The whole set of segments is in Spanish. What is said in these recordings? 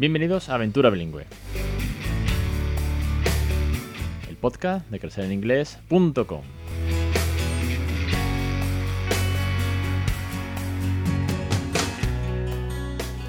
Bienvenidos a Aventura Bilingüe. El podcast de crecereninglés.com.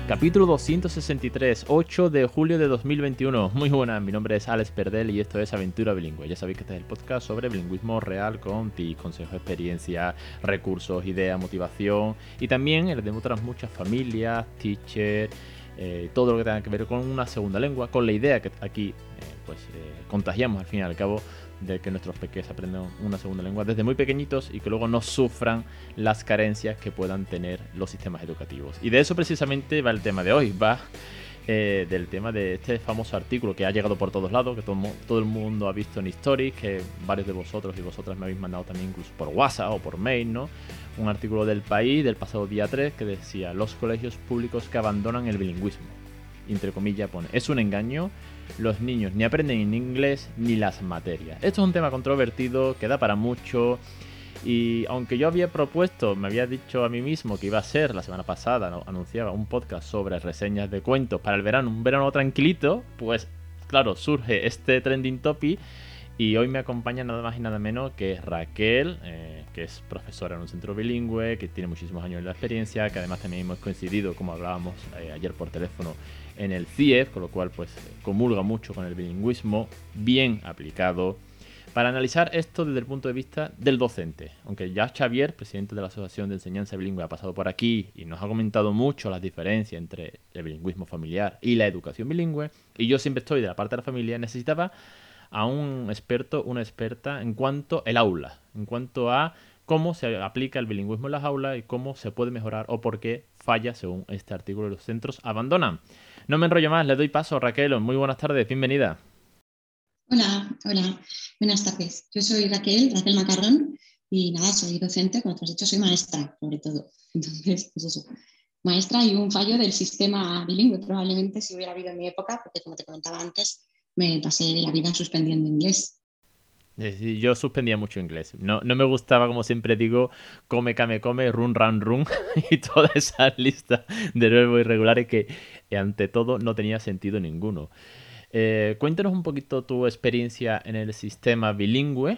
Capítulo 263, 8 de julio de 2021. Muy buenas, mi nombre es Alex Perdel y esto es Aventura Bilingüe. Ya sabéis que este es el podcast sobre bilingüismo real con tips, consejos, experiencia, recursos, ideas, motivación y también el de otras muchas familias, teachers eh, todo lo que tenga que ver con una segunda lengua, con la idea que aquí eh, pues eh, contagiamos al fin y al cabo de que nuestros pequeños aprendan una segunda lengua desde muy pequeñitos y que luego no sufran las carencias que puedan tener los sistemas educativos. Y de eso precisamente va el tema de hoy, va eh, del tema de este famoso artículo que ha llegado por todos lados, que todo, todo, el mundo ha visto en Stories, que varios de vosotros y vosotras me habéis mandado también incluso por WhatsApp o por mail, ¿no? Un artículo del país del pasado día 3 que decía los colegios públicos que abandonan el bilingüismo. Entre comillas pone, es un engaño, los niños ni aprenden en inglés ni las materias. Esto es un tema controvertido que da para mucho y aunque yo había propuesto, me había dicho a mí mismo que iba a ser la semana pasada, anunciaba un podcast sobre reseñas de cuentos para el verano, un verano tranquilito, pues claro, surge este trending topic y hoy me acompaña nada más y nada menos que Raquel, eh, que es profesora en un centro bilingüe, que tiene muchísimos años de experiencia, que además también hemos coincidido, como hablábamos eh, ayer por teléfono, en el CIEF, con lo cual pues comulga mucho con el bilingüismo, bien aplicado para analizar esto desde el punto de vista del docente. Aunque ya Xavier, presidente de la Asociación de Enseñanza Bilingüe, ha pasado por aquí y nos ha comentado mucho las diferencias entre el bilingüismo familiar y la educación bilingüe, y yo siempre estoy de la parte de la familia, necesitaba a un experto, una experta en cuanto al aula, en cuanto a cómo se aplica el bilingüismo en las aulas y cómo se puede mejorar o por qué falla según este artículo los centros abandonan. No me enrollo más, le doy paso a Raquel. Muy buenas tardes, bienvenida. Hola, hola, buenas tardes. Yo soy Raquel, Raquel Macarrón, y nada, soy docente, como te has dicho, soy maestra, sobre todo. Entonces, pues eso, maestra y un fallo del sistema bilingüe, probablemente si hubiera habido en mi época, porque como te comentaba antes, me pasé la vida suspendiendo inglés. Yo suspendía mucho inglés. No, no me gustaba, como siempre digo, come, came, come, run, run, run y toda esa lista de nuevos irregulares que ante todo no tenía sentido ninguno. Eh, cuéntanos un poquito tu experiencia en el sistema bilingüe,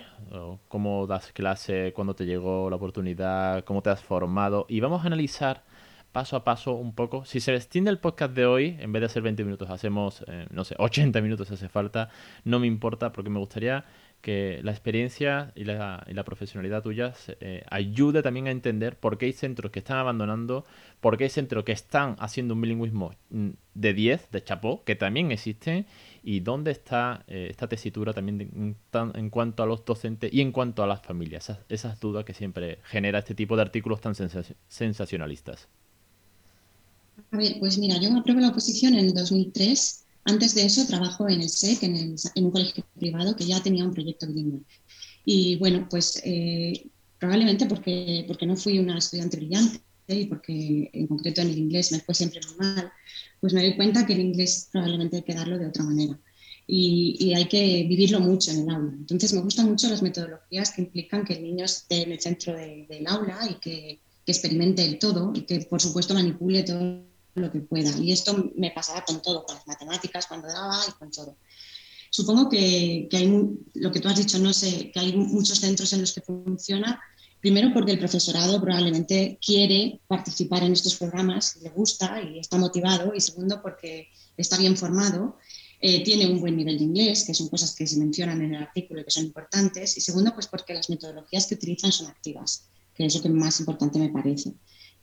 cómo das clase, cuándo te llegó la oportunidad, cómo te has formado y vamos a analizar paso a paso un poco. Si se extiende el podcast de hoy, en vez de hacer 20 minutos, hacemos, eh, no sé, 80 minutos hace falta, no me importa porque me gustaría que la experiencia y la, profesionalidad tuya eh, ayude también a entender por qué hay centros que están abandonando, por qué hay centros que están haciendo un bilingüismo mm, de 10, de chapó, que también existen, y dónde está eh, esta tesitura también en cuanto a los docentes y en cuanto a las familias, esas, dudas que siempre genera este tipo de artículos tan sensacionalistas. A ver, pues mira, yo me apruebo la oposición en 2003 antes de eso trabajo en el SEC, en, un colegio privado que ya tenía un proyecto bilingüe. Y bueno, pues eh, probablemente porque, no fui una estudiante brillante y porque en concreto en el inglés me fue siempre muy mal, pues me doy cuenta que el inglés probablemente hay que darlo de otra manera. Y, hay que vivirlo mucho en el aula. Entonces me gustan mucho las metodologías que implican que el niño esté en el centro del aula y que, que experimente el todo y que por supuesto manipule todo lo que pueda. Y esto me pasaba con todo, con las matemáticas, cuando daba y con todo. Supongo que, hay, lo que tú has dicho, no sé, que hay muchos centros en los que funciona, primero porque el profesorado probablemente quiere participar en estos programas, le gusta y está motivado, y segundo porque está bien formado, eh, tiene un buen nivel de inglés, que son cosas que se mencionan en el artículo y que son importantes, y segundo pues porque las metodologías que utilizan son activas, que es lo que más importante me parece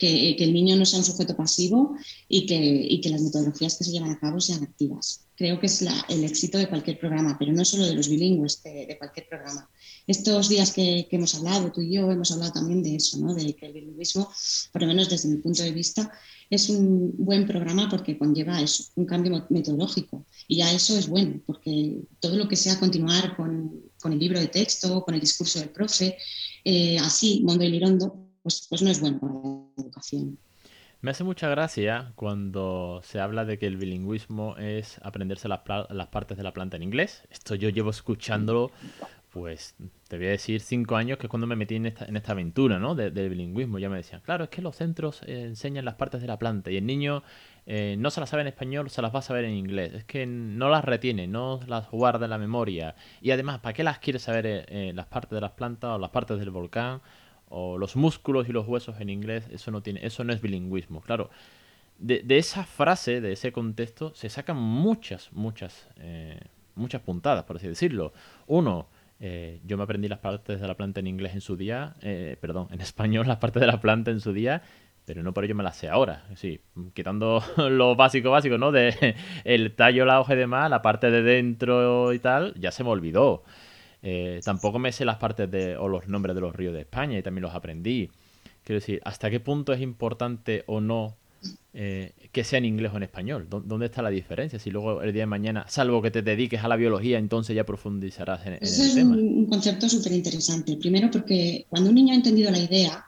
que, el niño no sea un sujeto pasivo y que, que, las metodologías que se llevan a cabo sean activas. Creo que es el éxito de cualquier programa, pero no solo de los bilingües, de, cualquier programa. Estos días que, hemos hablado, tú y yo, hemos hablado también de eso, ¿no? de que el bilingüismo, por lo menos desde mi punto de vista, es un buen programa porque conlleva eso, un cambio metodológico. Y ya eso es bueno, porque todo lo que sea continuar con, con el libro de texto, con el discurso del profe, eh, así, Mondo y Lirondo, pues, pues, no es bueno para la educación. Me hace mucha gracia cuando se habla de que el bilingüismo es aprenderse las, partes de la planta en inglés. Esto yo llevo escuchándolo, pues te voy a decir cinco años, que es cuando me metí en esta, en esta aventura ¿no? del bilingüismo. Ya me decían, claro, es que los centros eh, enseñan las partes de la planta y el niño eh, no se las sabe en español, se las va a saber en inglés. Es que no las retiene, no las guarda en la memoria. Y además, ¿para qué las quiere saber eh, las partes de las plantas o las partes del volcán? O los músculos y los huesos en inglés, eso no tiene, eso no es bilingüismo. Claro, de, esa frase, de ese contexto, se sacan muchas, muchas, muchas puntadas, por así decirlo. Uno, yo me aprendí las partes de la planta en inglés en su día, perdón, en español las partes de la planta en su día pero no por ello me las sé ahora. Sí, quitando lo básico básico, ¿no? De el tallo, la hoja y demás, la parte de dentro y tal, ya se me olvidó. Eh, tampoco me sé las partes de, o los nombres de los ríos de España y también los aprendí. Quiero decir, ¿hasta qué punto es importante o no eh, que sea en inglés o en español? ¿Dónde está la diferencia? Si luego el día de mañana, salvo que te dediques a la biología, entonces ya profundizarás en, en Ese es un concepto súper interesante. Primero porque cuando un niño ha entendido la idea,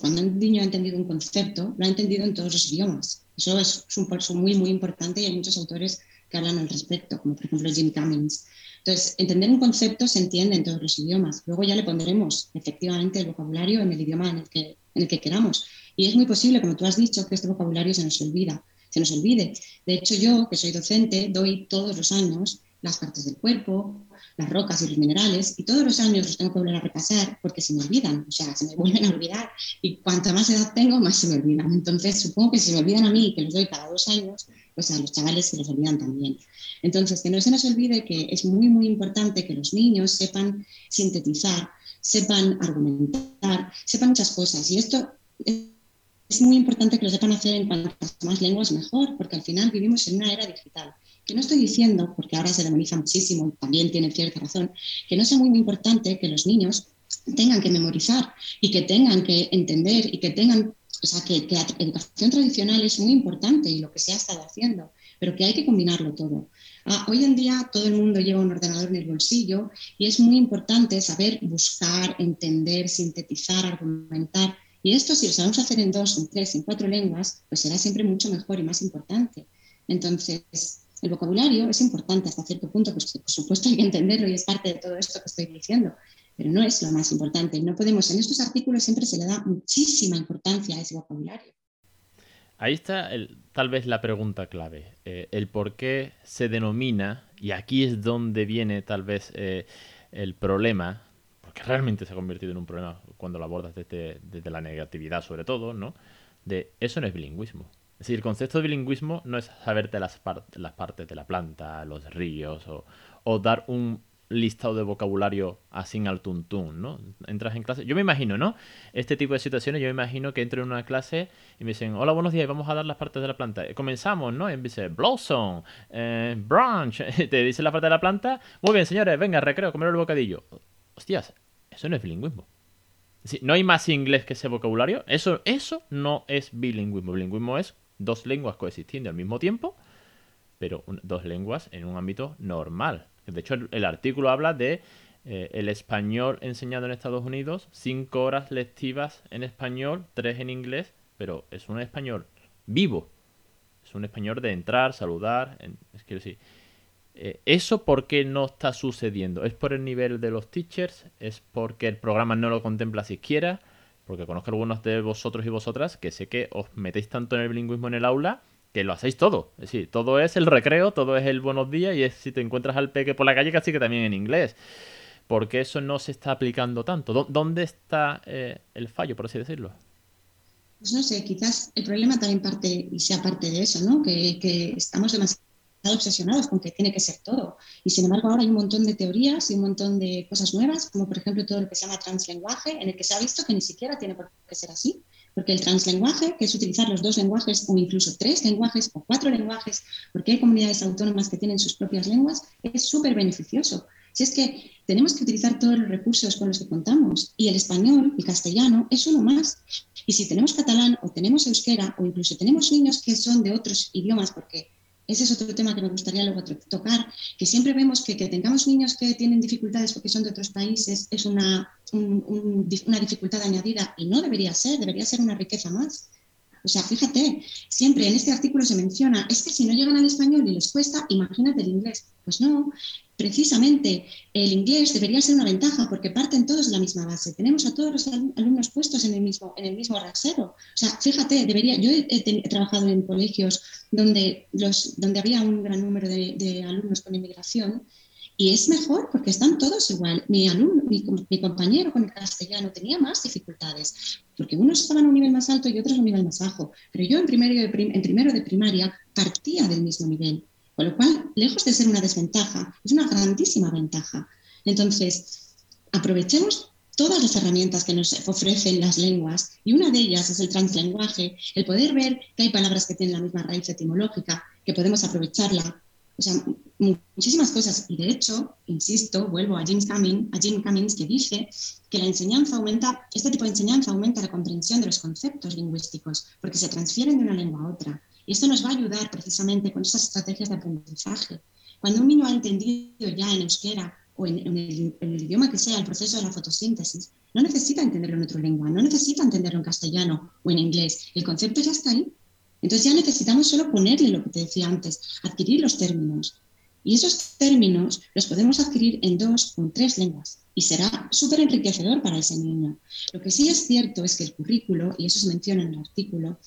cuando un niño ha entendido un concepto, lo ha entendido en todos los idiomas. Eso es, un paso muy, muy importante y hay muchos autores que hablan al respecto, como por ejemplo Jim Cummings. Entonces, entender un concepto se entiende en todos los idiomas. Luego ya le pondremos efectivamente el vocabulario en el idioma en el que, en el que queramos. Y es muy posible, como tú has dicho, que este vocabulario se nos olvida, se nos olvide. De hecho, yo, que soy docente, doy todos los años las partes del cuerpo, las rocas y los minerales, y todos los años los tengo que volver a repasar porque se me olvidan, o sea, se me vuelven a olvidar, y cuanta más edad tengo, más se me olvidan. Entonces, supongo que si se me olvidan a mí, que los doy cada dos años, pues a los chavales se los olvidan también. Entonces, que no se nos olvide que es muy, muy importante que los niños sepan sintetizar, sepan argumentar, sepan muchas cosas. Y esto es muy importante que lo sepan hacer en cuantas más lenguas mejor, porque al final vivimos en una era digital. Que no estoy diciendo, porque ahora se demoniza muchísimo y también tiene cierta razón, que no sea muy, importante que los niños tengan que memorizar y que tengan que entender y que tengan, o sea, que, la educación tradicional es muy importante y lo que se ha estado haciendo, pero que hay que combinarlo todo. Ah, hoy en día todo el mundo lleva un ordenador en el bolsillo y es muy importante saber buscar, entender, sintetizar, argumentar. Y esto si lo sabemos hacer en dos, en tres, en cuatro lenguas, pues será siempre mucho mejor y más importante. Entonces, el vocabulario es importante hasta cierto punto, pues por supuesto hay que entenderlo y es parte de todo esto que estoy diciendo, pero no es lo más importante. No podemos, en estos artículos siempre se le da muchísima importancia a ese vocabulario. Ahí está tal vez la pregunta clave, eh, el por qué se denomina, y aquí es donde viene tal vez eh, el problema, porque realmente se ha convertido en un problema cuando lo abordas desde, desde la negatividad sobre todo, ¿no? De eso no es bilingüismo. Es decir, el concepto de bilingüismo no es saberte las, las partes de la planta, los ríos, o, dar un listado de vocabulario así al tuntún, ¿no? Entras en clase. Yo me imagino, ¿no? Este tipo de situaciones, yo me imagino que entro en una clase y me dicen, hola, buenos días, vamos a dar las partes de la planta. Comenzamos, ¿no? Y me dice, blossom, eh, branch, te dice la parte de la planta. Muy bien, señores, venga, recreo, comer el bocadillo. Hostias, eso no es bilingüismo no hay más inglés que ese vocabulario. Eso, eso no es bilingüismo. Bilingüismo es dos lenguas coexistiendo al mismo tiempo, pero dos lenguas en un ámbito normal. De hecho, el, artículo habla de eh, el español enseñado en Estados Unidos, cinco horas lectivas en español, tres en inglés, pero es un español vivo. Es un español de entrar, saludar. es que decir, eh, ¿Eso por qué no está sucediendo? ¿Es por el nivel de los teachers? ¿Es porque el programa no lo contempla siquiera? Porque conozco algunos de vosotros y vosotras que sé que os metéis tanto en el bilingüismo en el aula que lo hacéis todo. Es decir, todo es el recreo, todo es el buenos días y es si te encuentras al peque por la calle casi que también en inglés. ¿Por qué eso no se está aplicando tanto? ¿Dónde está eh, el fallo, por así decirlo? Pues no sé, quizás el problema también parte y sea parte de eso, ¿no? Que, que estamos demasiado obsesionados con que tiene que ser todo. Y sin embargo, ahora hay un montón de teorías y un montón de cosas nuevas, como por ejemplo todo lo que se llama translenguaje, en el que se ha visto que ni siquiera tiene por qué ser así, porque el translenguaje, que es utilizar los dos lenguajes o incluso tres lenguajes o cuatro lenguajes, porque hay comunidades autónomas que tienen sus propias lenguas, es súper beneficioso. Si es que tenemos que utilizar todos los recursos con los que contamos y el español y castellano es uno más. Y si tenemos catalán o tenemos euskera o incluso tenemos niños que son de otros idiomas, porque ese es otro tema que me gustaría luego tocar, que siempre vemos que que tengamos niños que tienen dificultades porque son de otros países es una, una dificultad añadida y no debería ser, debería ser una riqueza más. O sea, fíjate, siempre en este artículo se menciona, es que si no llegan al español y les cuesta, imagínate el inglés. Pues no, precisamente el inglés debería ser una ventaja porque parten todos de la misma base. Tenemos a todos los alumnos puestos en el mismo, en el mismo rasero. O sea, fíjate, debería, yo he, trabajado en colegios donde, los, donde había un gran número de alumnos con inmigración y es mejor porque están todos igual. Mi alumno, mi, compañero con el castellano tenía más dificultades, porque unos estaban a un nivel más alto y otros a un nivel más bajo. Pero yo en primero, de en primero de primaria partía del mismo nivel. Con lo cual, lejos de ser una desventaja, es una grandísima ventaja. Entonces, aprovechemos todas las herramientas que nos ofrecen las lenguas y una de ellas es el translenguaje, el poder ver que hay palabras que tienen la misma raíz etimológica, que podemos aprovecharla o sea, muchísimas cosas. Y de hecho, insisto, vuelvo a James Cummings, a Jim que dice que la enseñanza aumenta, este tipo de enseñanza aumenta la comprensión de los conceptos lingüísticos, porque se transfieren de una lengua a otra. Y esto nos va a ayudar precisamente con esas estrategias de aprendizaje. Cuando un niño ha entendido ya en euskera o en, el, en, el, idioma que sea el proceso de la fotosíntesis, no necesita entenderlo en otra lengua, no necesita entenderlo en castellano o en inglés. El concepto ya está ahí entonces ya necesitamos solo ponerle lo que te decía antes, adquirir los términos. Y esos términos los podemos adquirir en dos o en tres lenguas y será súper enriquecedor para ese niño. Lo que sí es cierto es que el currículo, y eso se menciona en el artículo,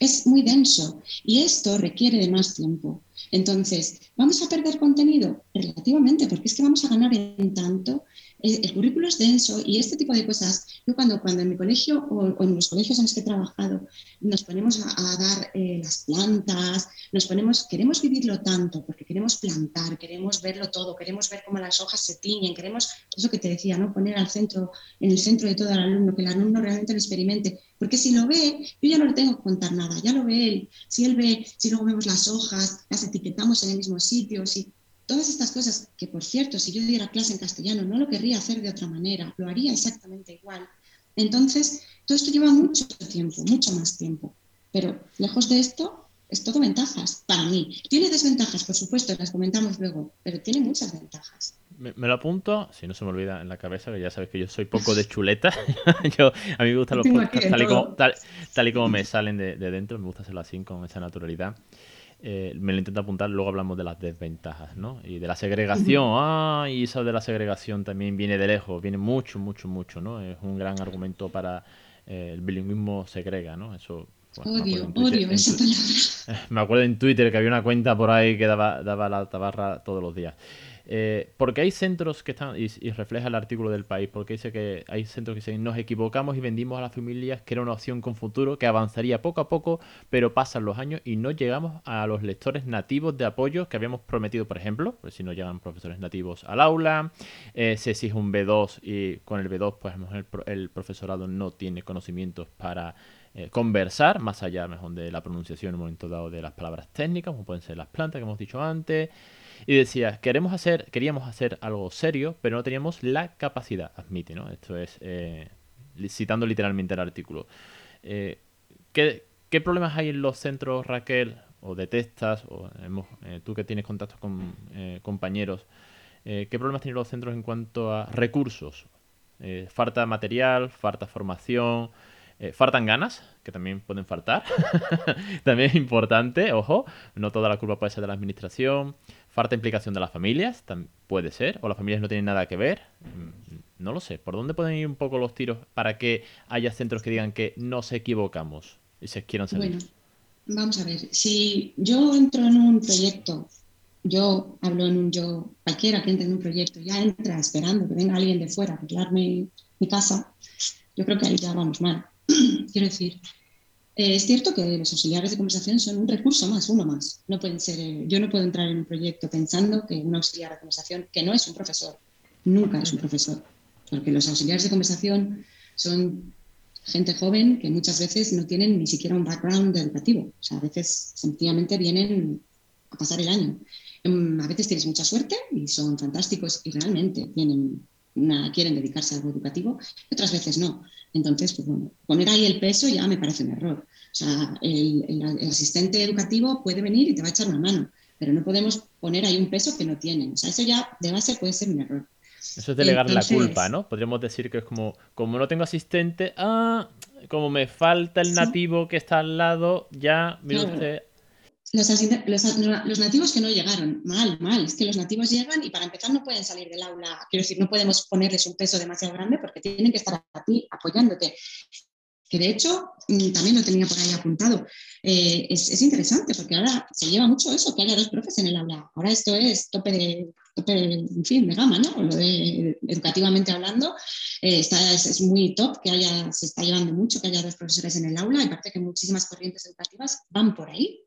es muy denso y esto requiere de más tiempo. Entonces, ¿vamos a perder contenido? Relativamente, porque es que vamos a ganar en tanto el currículo es denso y este tipo de cosas, yo cuando, cuando en mi colegio o, en los colegios en los que he trabajado nos ponemos a, dar eh, las plantas, nos ponemos, queremos vivirlo tanto porque queremos plantar, queremos verlo todo, queremos ver cómo las hojas se tiñen, queremos, eso que te decía, ¿no? poner al centro, en el centro de todo el alumno, que el alumno realmente lo experimente, porque si lo ve, yo ya no le tengo que contar nada, ya lo ve él, si él ve, si luego vemos las hojas, las etiquetamos en el mismo sitio, si Todas estas cosas, que por cierto, si yo diera clase en castellano, no lo querría hacer de otra manera, lo haría exactamente igual. Entonces, todo esto lleva mucho tiempo, mucho más tiempo. Pero lejos de esto, es todo ventajas para mí. Tiene desventajas, por supuesto, las comentamos luego, pero tiene muchas ventajas. Me, lo apunto, si no se me olvida en la cabeza, que ya sabes que yo soy poco de chuleta. yo, a mí me gustan los podcasts tal y, como, tal, y como me salen de, de, dentro, me gusta hacerlo así, con esa naturalidad. Eh, me lo intento apuntar, luego hablamos de las desventajas, ¿no? Y de la segregación, ah, y eso de la segregación también viene de lejos, viene mucho, mucho, mucho, ¿no? Es un gran argumento para eh, el bilingüismo segrega, ¿no? Eso odio, odio esa palabra. Me acuerdo en Twitter que había una cuenta por ahí que daba, daba la tabarra todos los días. Eh, porque hay centros que están, y, refleja el artículo del país, porque dice que hay centros que dicen, nos equivocamos y vendimos a las familias que era una opción con futuro, que avanzaría poco a poco, pero pasan los años y no llegamos a los lectores nativos de apoyo que habíamos prometido, por ejemplo, pues si no llegan profesores nativos al aula, eh, se exige un B2 y con el B2 pues el, el profesorado no tiene conocimientos para eh, conversar, más allá mejor de la pronunciación en un momento dado de las palabras técnicas, como pueden ser las plantas que hemos dicho antes, y decía, queremos hacer, queríamos hacer algo serio, pero no teníamos la capacidad, admite, ¿no? Esto es eh, citando literalmente el artículo. Eh, ¿qué, problemas hay en los centros, Raquel? O detestas, o eh, tú que tienes contactos con compañeros, ¿qué problemas tienen los centros en cuanto a recursos? falta material, falta formación, eh, faltan ganas, que también pueden faltar. también es importante, ojo, no toda la culpa puede ser de la administración. Falta implicación de las familias, puede ser, o las familias no tienen nada que ver. Mm, no lo sé. ¿Por dónde pueden ir un poco los tiros para que haya centros que digan que nos equivocamos y se quieran salir? Bueno, vamos a ver. Si yo entro en un proyecto, yo hablo en un yo, cualquiera que entre en un proyecto, ya entra esperando que venga alguien de fuera a arreglarme mi casa, yo creo que ahí ya vamos mal. Quiero decir, eh, es cierto que los auxiliares de conversación son un recurso más, uno más. No pueden ser, eh, yo no puedo entrar en un proyecto pensando que un auxiliar de conversación, que no es un profesor, nunca es un profesor, porque los auxiliares de conversación son gente joven que muchas veces no tienen ni siquiera un background educativo. O sea, a veces sencillamente vienen a pasar el año. Em, a veces tienes mucha suerte y son fantásticos y realmente tienen quieren dedicarse a algo educativo, otras veces no. Entonces, pues bueno, poner ahí el peso ya me parece un error. O sea, el, asistente educativo puede venir y te va a echar una mano, pero no podemos poner ahí un peso que no tienen. O sea, eso ya de base puede ser un error. Eso es delegar la culpa, ¿no? Podríamos decir que es como, como no tengo asistente, ah, como me falta el nativo que está al lado, ya, mire usted, los, nativos que no llegaron, mal, mal, es que los nativos llegan y para empezar no pueden salir del aula, quiero decir, no podemos ponerles un peso demasiado grande porque tienen que estar a ti apoyándote. Que de hecho, mm, también lo tenía por ahí apuntado, eh, es, interesante porque ahora se lleva mucho eso, que haya dos profes en el aula. Ahora esto es tope de, tope en fin, de gama, ¿no? De, educativamente hablando, eh, está, es, muy top que haya, se está llevando mucho que haya dos profesores en el aula y parece que muchísimas corrientes educativas van por ahí,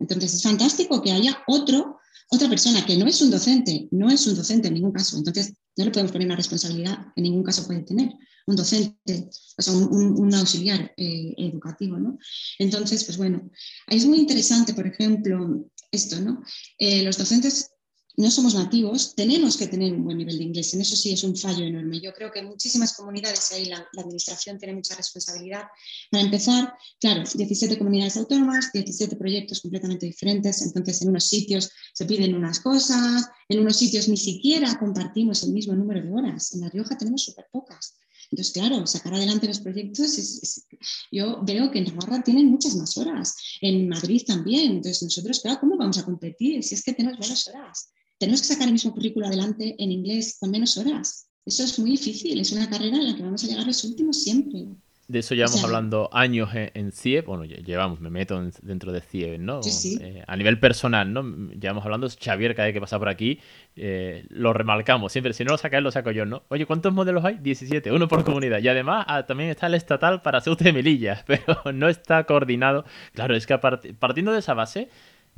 entonces es fantástico que haya otro, otra persona que no es un docente, no es un docente en ningún caso. Entonces no le podemos poner una responsabilidad que en ningún caso puede tener un docente, o sea, un, auxiliar eh, educativo, ¿no? Entonces, pues bueno, es muy interesante, por ejemplo, esto, ¿no? Eh, los docentes no somos nativos, tenemos que tener un buen nivel de inglés. En eso sí es un fallo enorme. Yo creo que en muchísimas comunidades ahí la, administración tiene mucha responsabilidad. Para empezar, claro, 17 comunidades autónomas, 17 proyectos completamente diferentes. Entonces, en unos sitios se piden unas cosas, en unos sitios ni siquiera compartimos el mismo número de horas. En La Rioja tenemos súper pocas. Entonces, claro, sacar adelante los proyectos, yo veo que en Navarra tienen muchas más horas, en Madrid también. Entonces, nosotros, ¿cómo vamos a competir si es que tenemos menos horas? Tenemos que sacar el mismo currículo adelante en inglés con menos horas. Eso es muy difícil, es una carrera en la que vamos a llegar los últimos siempre. De eso llevamos hablando años en, CIE, bueno, llevamos, me meto dentro de CIE, ¿no? Eh, a nivel personal, ¿no? Llevamos hablando, Xavier, cada vez que pasa por aquí, eh, lo remarcamos siempre, si no lo saca él, lo saco yo, ¿no? Oye, ¿cuántos modelos hay? 17, uno por comunidad. Y además ah, también está el estatal para Ceuta de Melilla, pero no está coordinado. Claro, es que partiendo de esa base,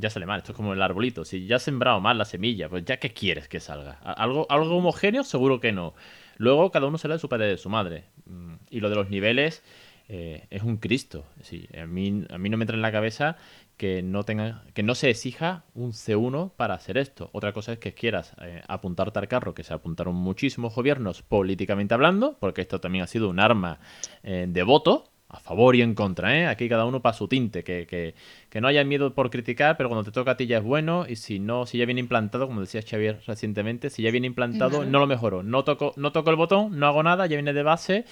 ya sale mal. Esto es como el arbolito. Si ya has sembrado mal la semilla, pues ya qué quieres que salga. ¿Algo, algo homogéneo? Seguro que no. Luego cada uno será de su padre y de su madre. Mm, y lo de los niveles eh, es un Cristo. Sí, a, mí, a mí no me entra en la cabeza que no, tenga, que no se exija un C1 para hacer esto. Otra cosa es que quieras eh, apuntarte al carro, que se apuntaron muchísimos gobiernos políticamente hablando, porque esto también ha sido un arma eh, de voto a favor y en contra, ¿eh? Aquí cada uno para su tinte, que, que, que, no haya miedo por criticar, pero cuando te toca a ti ya es bueno, y si no, si ya viene implantado, como decía Xavier recientemente, si ya viene implantado, no lo mejoro. No toco, no toco el botón, no hago nada, ya viene de base,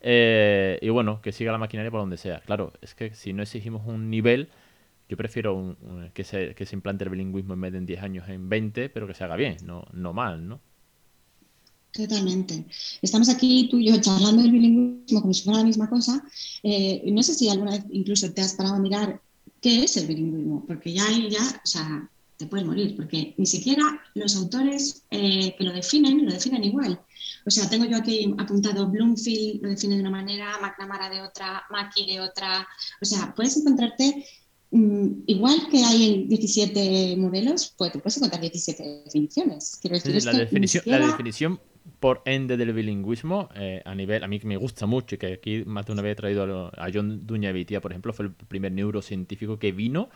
eh, y bueno, que siga la maquinaria por donde sea. Claro, es que si no exigimos un nivel, yo prefiero que, se, que se implante el bilingüismo en vez de en 10 años, en 20, pero que se haga bien, no, no mal, ¿no? Totalmente. Estamos aquí tú y yo charlando del bilingüismo como si fuera la misma cosa. Eh, no sé si alguna vez incluso te has parado a mirar qué es el bilingüismo, porque ya ahí ya, o sea, te puedes morir, porque ni siquiera los autores eh, que lo definen lo definen igual. O sea, tengo yo aquí apuntado Bloomfield lo define de una manera, McNamara de otra, Mackie de otra. O sea, puedes encontrarte mm, igual que hay en 17 modelos, pues te puedes encontrar 17 definiciones. Quiero decir, la, definición, la definición por ende del bilingüismo eh, a nivel, a mí que me gusta mucho y que aquí más de una vez he traído a, John Duña por ejemplo, fue el primer neurocientífico que vino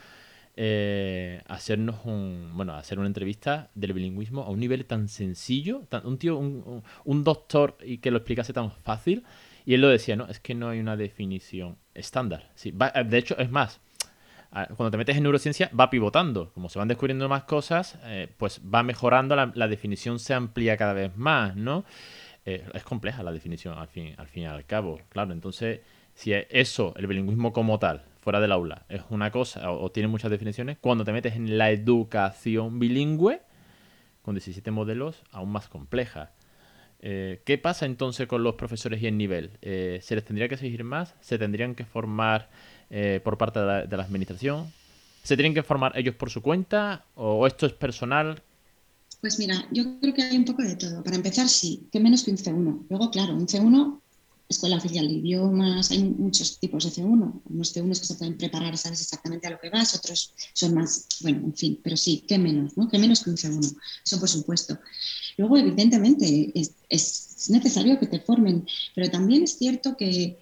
eh, a hacernos un, bueno, a hacer una entrevista del bilingüismo a un nivel tan sencillo, un tío, un, un, doctor y que lo explicase tan fácil y él lo decía, no, es que no hay una definición estándar. Sí, de hecho, es más, cuando te metes en neurociencia va pivotando. Como se van descubriendo más cosas, eh, pues va mejorando, la, definición se amplía cada vez más, ¿no? Eh, es compleja la definición al fin, al fin y al cabo, claro. Entonces, si eso, el bilingüismo como tal, fuera del aula, es una cosa o, tiene muchas definiciones, cuando te metes en la educación bilingüe, con 17 modelos, aún más compleja. Eh, ¿Qué pasa entonces con los profesores y el nivel? ¿Se les tendría que exigir más? ¿Se tendrían que formar eh, por parte de la, administración? ¿Se tienen que formar ellos por su cuenta o esto es personal? Pues mira, yo creo que hay un poco de todo. Para empezar, sí, que menos que un C1. Luego, claro, un C1, escuela oficial de idiomas, hay muchos tipos de C1. Unos C1 que se pueden preparar, sabes exactamente a lo que vas, otros son más, bueno, en fin, pero sí, que menos, ¿no? Que menos que un C1. Eso por supuesto. Luego, evidentemente, es necesario que te formen, pero también es cierto que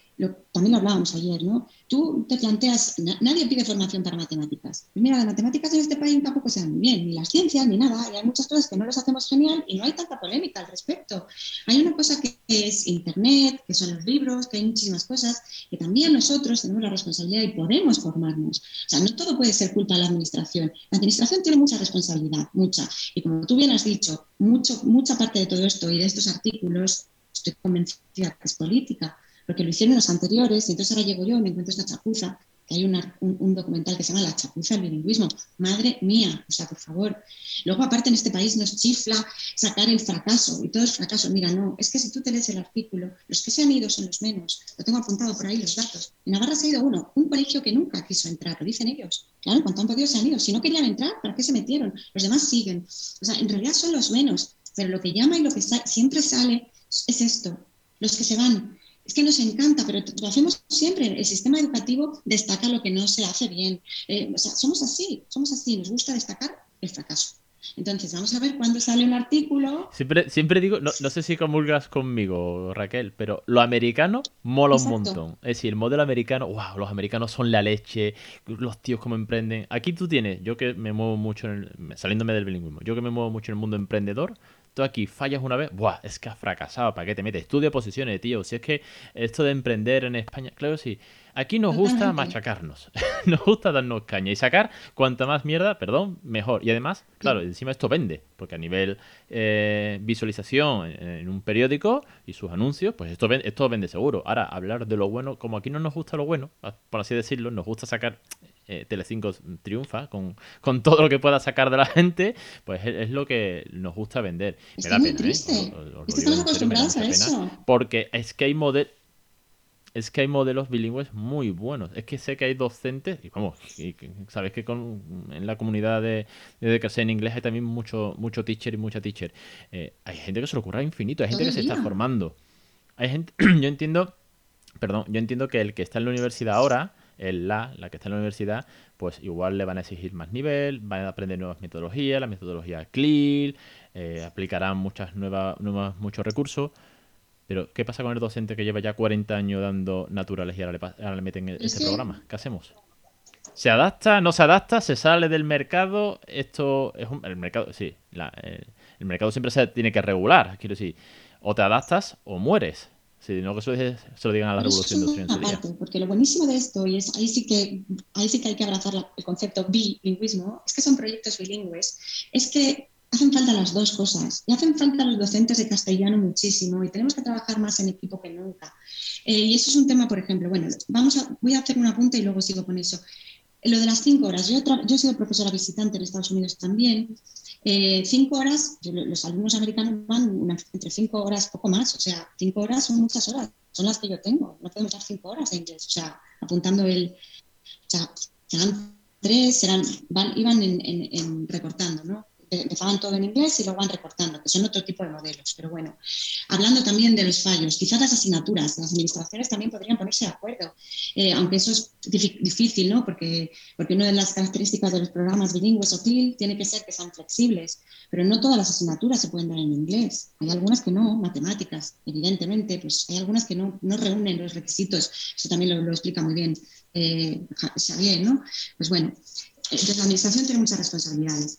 también lo hablábamos ayer, ¿no? Tú te planteas, nadie pide formación para matemáticas. Mira, las matemáticas en este país tampoco se dan muy bien, ni las ciencias, ni nada, y hay muchas cosas que no las hacemos genial y no hay tanta polémica al respecto. Hay una cosa que es Internet, que son los libros, que hay muchísimas cosas, que también nosotros tenemos la responsabilidad y podemos formarnos. O sea, no todo puede ser culpa de la administración. La administración tiene mucha responsabilidad, mucha. Y como tú bien has dicho, mucho, mucha parte de todo esto y de estos artículos, estoy convencida que es política porque lo hicieron los anteriores, y entonces ahora llego yo y me encuentro esta chapuza que hay un, documental que se llama La chapuza del bilingüismo. Madre mía, o sea, por favor. Luego, aparte, en este país nos chifla sacar el fracaso, y todo es fracaso. Mira, no, es que si tú te lees el artículo, los que se han ido son los menos. Lo tengo apuntado por ahí los datos. En Navarra se ha ido uno, un colegio que nunca quiso entrar, lo dicen ellos. Claro, cuanto han podido se han ido. Si no querían entrar, ¿para qué se metieron? Los demás siguen. O sea, en realidad son los menos. Pero lo que llama y lo que siempre sale es esto. Los que se van, es que nos encanta, pero lo hacemos siempre. El sistema educativo destaca lo que no se hace bien. Eh, o sea, somos así, somos así, nos gusta destacar el fracaso. Entonces, vamos a ver cuándo sale un artículo. Siempre, siempre digo, no, sé si comulgas conmigo, Raquel, pero lo americano mola un montón. Es decir, el modelo americano, wow, los americanos son la leche, los tíos como emprenden. Aquí tú tienes, yo que me muevo mucho, en saliéndome del bilingüismo, yo que me muevo mucho en el mundo emprendedor, tú aquí fallas una vez, ¡buah! Es que has fracasado, ¿para qué te metes? Estudia posiciones, tío. Si es que esto de emprender en España, claro, sí. Aquí nos gusta machacarnos, nos gusta darnos caña y sacar cuanta más mierda, perdón, mejor. Y además, claro, encima esto vende, porque a nivel eh, visualización en, un periódico y sus anuncios, pues esto, vende, esto vende seguro. Ahora, hablar de lo bueno, como aquí no nos gusta lo bueno, por así decirlo, nos gusta sacar eh, Telecinco triunfa con, todo lo que pueda sacar de la gente, pues es, lo que nos gusta vender. Es muy ¿eh? triste. estamos acostumbrados a eso. Porque es que hay modelos es que hay modelos bilingües muy buenos. Es que sé que hay docentes, y vamos, y, que con, en la comunidad de, de que en inglés hay también mucho, mucho teacher y mucha teacher. Eh, hay gente que se lo ocurra infinito, hay gente que se está formando. Hay gente, yo entiendo, perdón, yo entiendo que el que está en la universidad ahora, el la, la que está en la universidad, pues igual le van a exigir más nivel, van a aprender nuevas metodologías, la metodología CLIL, eh, aplicarán muchas nuevas, nuevas, muchos recursos. Pero, ¿qué pasa con el docente que lleva ya 40 años dando naturales y ahora le, meten este programa? ¿Qué hacemos? ¿Se adapta? ¿No se adapta? ¿Se sale del mercado? Esto es un. El mercado, sí. el, mercado siempre se tiene que regular. Quiero decir, o te adaptas o mueres. Si no que eso se lo digan a la revolución industrial. Aparte, porque lo buenísimo de esto, y es ahí sí que, ahí sí que hay que abrazar el concepto bilingüismo, es que son proyectos bilingües, es que hacen falta las dos cosas. Y hacen falta los docentes de castellano muchísimo y tenemos que trabajar más en equipo que nunca. Eh, y eso es un tema, por ejemplo, bueno, vamos a, voy a hacer un apunte y luego sigo con eso. Lo de las cinco horas. Yo, yo he sido profesora visitante en Estados Unidos también. Eh, cinco horas, los alumnos americanos van entre cinco horas, poco más. O sea, cinco horas son muchas horas. Son las que yo tengo. No podemos dar cinco horas de inglés. O sea, apuntando el... O sea, serán tres, serán, van, iban en, recortando, ¿no? Empezaban todo en inglés y luego van recortando, que son otro tipo de modelos. Pero bueno, hablando también de los fallos, quizás las asignaturas, las administraciones también podrían ponerse de acuerdo, eh, aunque eso es difícil, ¿no? Porque, porque una de las características de los programas bilingües o TIL tiene que ser que sean flexibles, pero no todas las asignaturas se pueden dar en inglés. Hay algunas que no, matemáticas, evidentemente, pues hay algunas que no, no reúnen los requisitos, eso también lo, explica muy bien eh, Xavier, ¿no? Pues bueno, entonces la administración tiene muchas responsabilidades.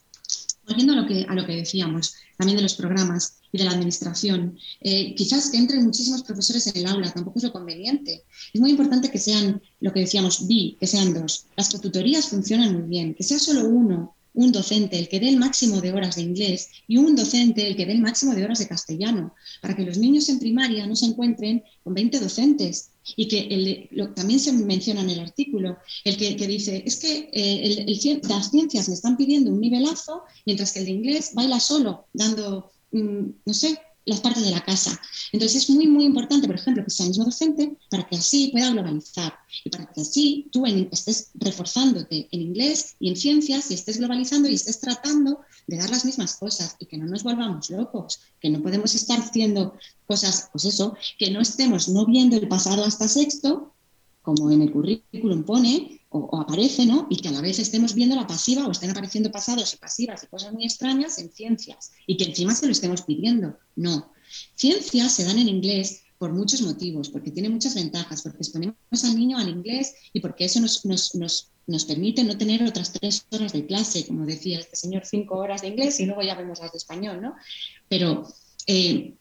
Volviendo a lo, que, a lo que decíamos, también de los programas y de la administración, eh, quizás que entren muchísimos profesores en el aula, tampoco es lo conveniente. Es muy importante que sean, lo que decíamos, bi, que sean dos. Las cotutorías funcionan muy bien, que sea solo uno, un docente el que dé el máximo de horas de inglés y un docente el que dé el máximo de horas de castellano, para que los niños en primaria no se encuentren con 20 docentes y que el, también se menciona en el artículo, el que, dice, es que eh, las ciencias me están pidiendo un nivelazo, mientras que el de inglés baila solo, dando, mm, no sé, las partes de la casa. Entonces es muy, muy importante, por ejemplo, que sea el mismo docente para que así pueda globalizar y para que así tú estés reforzándote en inglés y en ciencias y estés globalizando y estés tratando de dar las mismas cosas y que no nos volvamos locos, que no podemos estar haciendo cosas, pues eso, que no estemos no viendo el pasado hasta sexto, como en el currículum pone, o, aparece, ¿no? Y que a la vez estemos viendo la pasiva o estén apareciendo pasados y pasivas y cosas muy extrañas en ciencias y que encima se lo estemos pidiendo. No. Ciencias se dan en inglés por muchos motivos, porque tiene muchas ventajas, porque exponemos al niño al inglés y porque eso nos, nos, nos, nos permite no tener otras tres horas de clase, como decía este señor, cinco horas de inglés y luego ya vemos las de español, ¿no? Pero eh,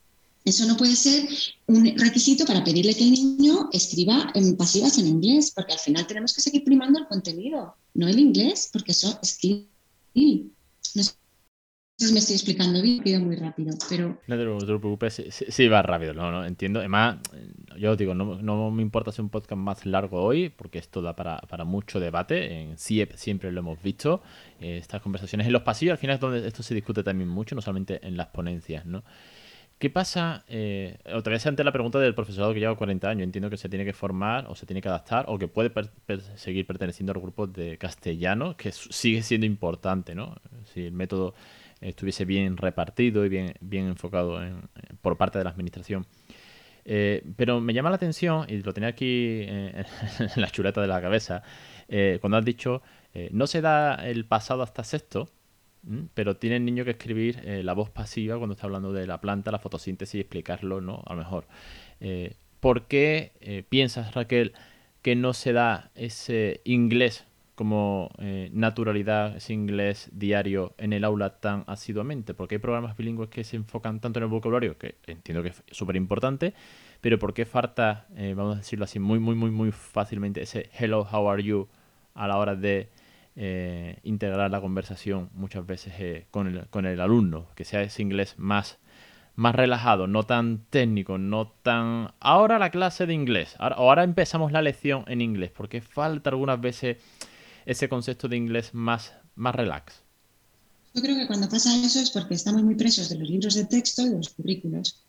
eso no puede ser un requisito para pedirle que el niño escriba en pasivas en inglés, porque al final tenemos que seguir primando el contenido, no el inglés, porque eso es sé si me estoy explicando bien, pido muy rápido, pero... No te preocupes, sí, va rápido, no, no, entiendo. Además, yo os digo, no, no, me importa hacer un podcast más largo hoy, porque esto da para, para mucho debate. En CIEP siempre lo hemos visto. Eh, estas conversaciones en los pasillos, al final es donde esto se discute también mucho, no solamente en las ponencias, ¿no? ¿Qué pasa? Eh, otra vez ante la pregunta del profesorado que lleva 40 años. Entiendo que se tiene que formar o se tiene que adaptar o que puede seguir perteneciendo al grupo de castellano, que sigue siendo importante, ¿no? Si el método estuviese bien repartido y bien, enfocado por parte de la administración. Eh, pero me llama la atención, y lo tenía aquí en la chuleta de la cabeza, eh, cuando has dicho, no se da el pasado hasta sexto, pero tiene el niño que escribir eh, la voz pasiva cuando está hablando de la planta, la fotosíntesis y explicarlo, ¿no? A lo mejor. Eh, ¿Por qué eh, piensas, Raquel, que no se da ese inglés como naturalidad, ese inglés diario en el aula tan asiduamente? Porque hay programas bilingües que se enfocan tanto en el vocabulario, que entiendo que es súper importante, pero ¿por qué falta, vamos a decirlo así, muy, muy, muy, muy fácilmente ese hello, how are you a la hora de eh, integrar la conversación muchas veces eh, con, el, con, el, alumno, que sea ese inglés más, más relajado, no tan técnico, no tan... Ahora la clase de inglés, ahora, ahora empezamos la lección en inglés, porque falta algunas veces ese concepto de inglés más, más relax. Yo creo que cuando pasa eso es porque estamos muy presos de los libros de texto y de los currículos.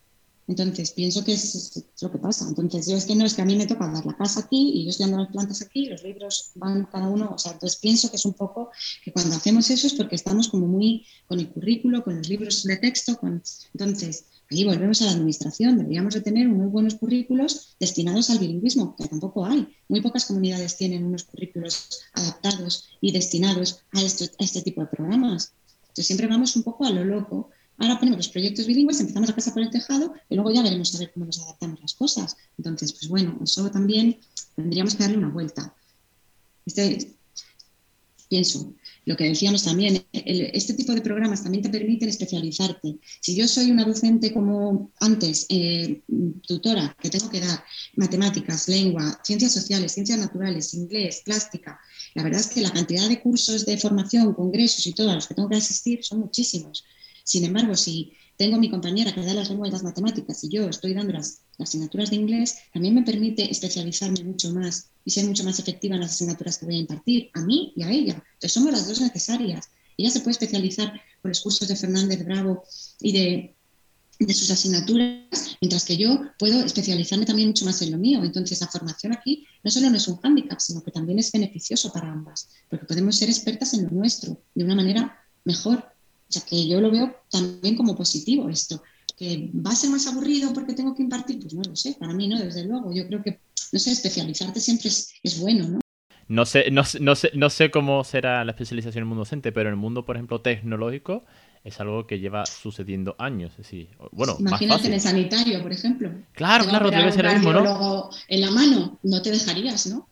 Entonces, pienso que es, lo que pasa. Entonces, yo es que no es que a mí me toca dar la casa aquí y yo estoy dando las plantas aquí los libros van cada uno. O sea, entonces pienso que es un poco que cuando hacemos eso es porque estamos como muy con el currículo, con los libros de texto. Con... Entonces, ahí volvemos a la administración. Deberíamos de tener unos buenos currículos destinados al bilingüismo, que tampoco hay. Muy pocas comunidades tienen unos currículos adaptados y destinados a, esto, a este tipo de programas. Entonces, siempre vamos un poco a lo loco Ahora ponemos los proyectos bilingües, empezamos a pasar por el tejado y luego ya veremos a ver cómo nos adaptamos las cosas. Entonces, pues bueno, eso también tendríamos que darle una vuelta. Este, pienso, lo que decíamos también, este tipo de programas también te permiten especializarte. Si yo soy una docente como antes, eh, tutora, que tengo que dar matemáticas, lengua, ciencias sociales, ciencias naturales, inglés, plástica, la verdad es que la cantidad de cursos de formación, congresos y todos los que tengo que asistir son muchísimos. Sin embargo, si tengo mi compañera que da las lenguas y las matemáticas y yo estoy dando las, asignaturas de inglés, también me permite especializarme mucho más y ser mucho más efectiva en las asignaturas que voy a impartir, a mí y a ella. Entonces somos las dos necesarias. Ella se puede especializar por los cursos de Fernández Bravo y de, de sus asignaturas, mientras que yo puedo especializarme también mucho más en lo mío. Entonces, la formación aquí no solo no es un hándicap, sino que también es beneficioso para ambas, porque podemos ser expertas en lo nuestro de una manera mejor o sea que yo lo veo también como positivo esto. ¿Que va a ser más aburrido porque tengo que impartir? Pues no lo sé, para mí no, desde luego. Yo creo que, no sé, especializarte siempre es, es bueno, ¿no? No sé, no, no, sé, no sé cómo será la especialización en el mundo docente, pero en el mundo, por ejemplo, tecnológico, es algo que lleva sucediendo años. Es bueno, Imagínate en el sanitario, por ejemplo. Claro, claro, debe ser el mismo, ¿no? En la mano, no te dejarías, ¿no?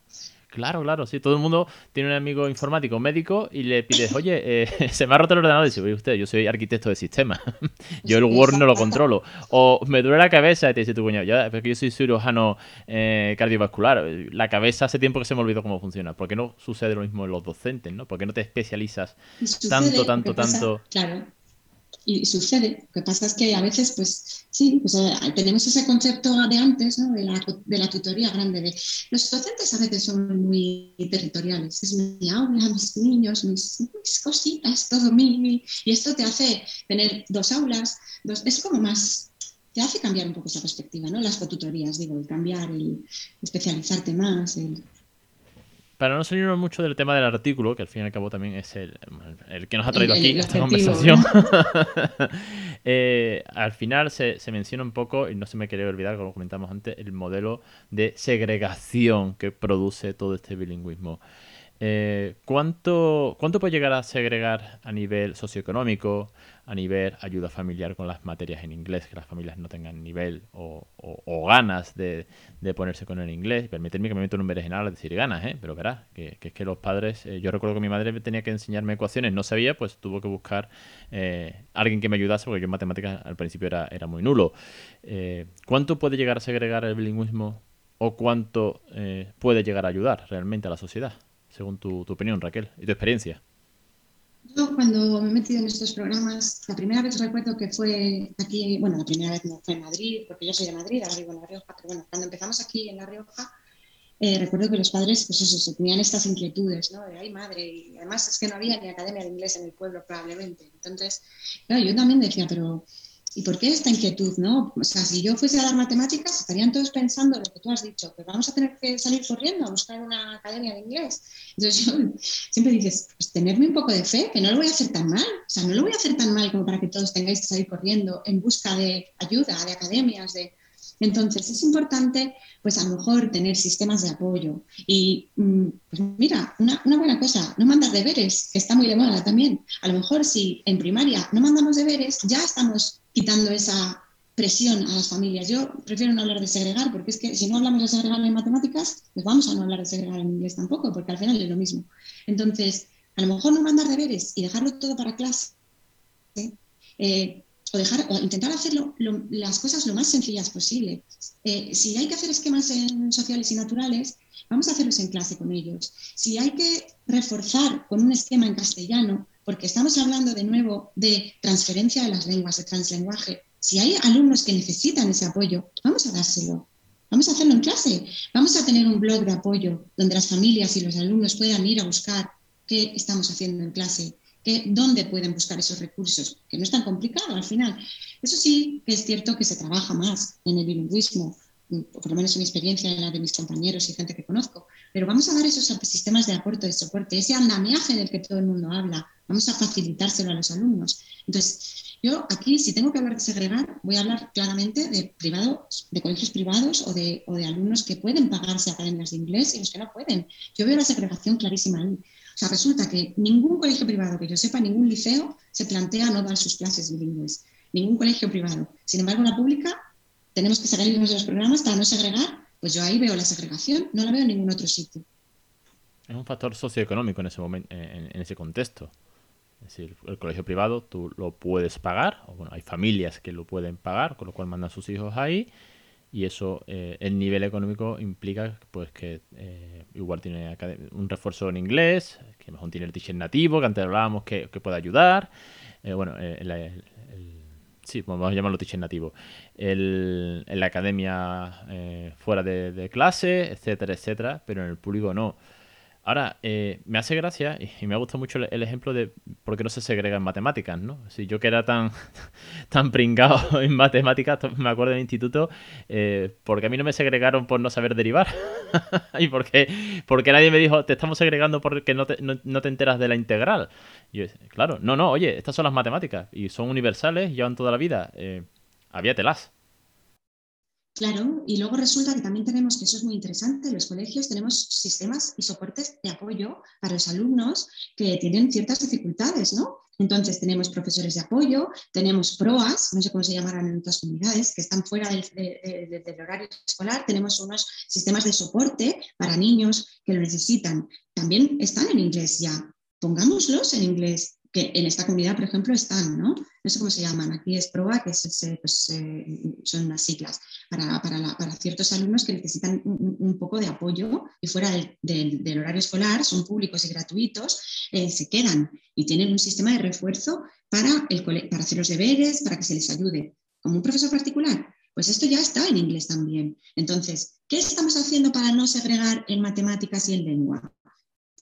Claro, claro, sí. Todo el mundo tiene un amigo informático médico y le pides, oye, eh, se me ha roto el ordenador. Y dice, oye, usted, yo soy arquitecto de sistemas. yo el Word no lo controlo. O me duele la cabeza y te dice tu cuñado, ya, porque yo soy cirujano eh, cardiovascular. La cabeza hace tiempo que se me olvidó cómo funciona. ¿Por qué no sucede lo mismo en los docentes, no? ¿Por qué no te especializas tanto, tanto, tanto? Claro y sucede. Lo que pasa es que a veces, pues sí, pues, tenemos ese concepto de antes, ¿no? de, la, de, la, tutoría grande. De, los docentes a veces son muy territoriales. Es mi aula, mis niños, mis, cositas, todo mi, Y esto te hace tener dos aulas, dos, es como más, te hace cambiar un poco esa perspectiva, ¿no? Las cotutorías, digo, el cambiar, el especializarte más, el para no salirnos mucho del tema del artículo, que al fin y al cabo también es el, que nos ha traído aquí esta conversación, eh, al final se, menciona un poco, y no se me quería olvidar, como comentamos antes, el modelo de segregación que produce todo este bilingüismo. Eh, ¿cuánto, ¿Cuánto puede llegar a segregar a nivel socioeconómico, a nivel ayuda familiar con las materias en inglés, que las familias no tengan nivel o, ganas de, ponerse con el inglés? Permíteme que me meto en un berenjenal a decir ganas, ¿eh? pero verás, que, es que los padres, eh, yo recuerdo que mi madre tenía que enseñarme ecuaciones, no sabía, pues tuvo que buscar eh, alguien que me ayudase, porque yo en matemáticas al principio era, era muy nulo. ¿Cuánto puede llegar a segregar el bilingüismo o cuánto puede llegar a ayudar realmente a la sociedad? Según tu, opinión, Raquel, y tu experiencia. Yo cuando me he metido en estos programas, la primera vez recuerdo que fue aquí, bueno, la primera vez no fue en Madrid, porque yo soy de Madrid, ahora vivo en La Rioja, pero bueno, cuando empezamos aquí en La Rioja, eh, recuerdo que los padres, pues eso, se tenían estas inquietudes, ¿no? De, ay, madre, y además es que no había ni academia de inglés en el pueblo, probablemente. Entonces, claro, yo también decía, pero ¿y por qué esta inquietud, no? O sea, si yo fuese a dar matemáticas, estarían todos pensando lo que tú has dicho, que vamos a tener que salir corriendo a buscar una academia de inglés. Entonces, yo siempre dices, pues tenerme un poco de fe, que no lo voy a hacer tan mal. O sea, no lo voy a hacer tan mal como para que todos tengáis que salir corriendo en busca de ayuda, de academias, de entonces, es importante, pues a lo mejor tener sistemas de apoyo. Y, mm, pues mira, una, buena cosa, no mandar deberes, que está muy de moda también. A lo mejor si en primaria no mandamos deberes, ya estamos quitando esa presión a las familias. Yo prefiero no hablar de segregar, porque es que si no hablamos de segregar en matemáticas, pues vamos a no hablar de segregar en inglés tampoco, porque al final es lo mismo. Entonces, a lo mejor no mandar deberes y dejarlo todo para clase. Eh, o, dejar, o intentar hacer las cosas lo más sencillas posible. Eh, si hay que hacer esquemas en sociales y naturales, vamos a hacerlos en clase con ellos. Si hay que reforzar con un esquema en castellano, porque estamos hablando de nuevo de transferencia de las lenguas, de translenguaje, si hay alumnos que necesitan ese apoyo, vamos a dárselo. Vamos a hacerlo en clase. Vamos a tener un blog de apoyo donde las familias y los alumnos puedan ir a buscar qué estamos haciendo en clase dónde pueden buscar esos recursos, que no es tan complicado al final. Eso sí que es cierto que se trabaja más en el bilingüismo, por lo menos en mi experiencia, en la de mis compañeros y gente que conozco, pero vamos a dar esos sistemas de aporte, de soporte, ese andamiaje del que todo el mundo habla, vamos a facilitárselo a los alumnos. Entonces, yo aquí, si tengo que hablar de segregar, voy a hablar claramente de privados, de colegios privados o de, o de alumnos que pueden pagarse academias de inglés y los que no pueden. Yo veo la segregación clarísima ahí. O sea, resulta que ningún colegio privado que yo sepa, ningún liceo, se plantea no dar sus clases bilingües. Ningún colegio privado. Sin embargo, la pública tenemos que sacar de los programas para no segregar. Pues yo ahí veo la segregación, no la veo en ningún otro sitio. Es un factor socioeconómico en ese momento, en, ese contexto. Es decir, el colegio privado tú lo puedes pagar, o bueno, hay familias que lo pueden pagar, con lo cual mandan sus hijos ahí y eso, eh, el nivel económico implica pues que eh, igual tiene un refuerzo en inglés, que mejor tiene el teacher nativo, que antes hablábamos que, que puede ayudar. Eh, bueno, el, sí, vamos a llamarlo teacher nativo. El, en la academia fuera de, de, clase, etcétera, etcétera, pero en el público no. Ahora, eh, me hace gracia y me ha gustado mucho el, ejemplo de por qué no se segrega en matemáticas, ¿no? Si yo que era tan, tan pringado en matemáticas, me acuerdo del instituto, eh, porque a mí no me segregaron por no saber derivar. y porque, porque nadie me dijo, te estamos segregando porque no te, no, te enteras de la integral. Y yo, claro, no, no, oye, estas son las matemáticas y son universales, llevan toda la vida. Eh, telas. Claro, y luego resulta que también tenemos, que eso es muy interesante, los colegios tenemos sistemas y soportes de apoyo para los alumnos que tienen ciertas dificultades, ¿no? Entonces tenemos profesores de apoyo, tenemos PROAS, no sé cómo se llamarán en otras comunidades, que están fuera del, del, horario escolar, tenemos unos sistemas de soporte para niños que lo necesitan. También están en inglés ya, pongámoslos en inglés que en esta comunidad, por ejemplo, están, ¿no? No sé cómo se llaman, aquí es PROA, que pues, eh, son unas siglas, para, para, ciertos alumnos que necesitan un, poco de apoyo y fuera del, horario escolar, son públicos y gratuitos, eh, se quedan y tienen un sistema de refuerzo para, el, para hacer los deberes, para que se les ayude, como un profesor particular. Pues esto ya está en inglés también. Entonces, ¿qué estamos haciendo para no segregar en matemáticas y en lengua?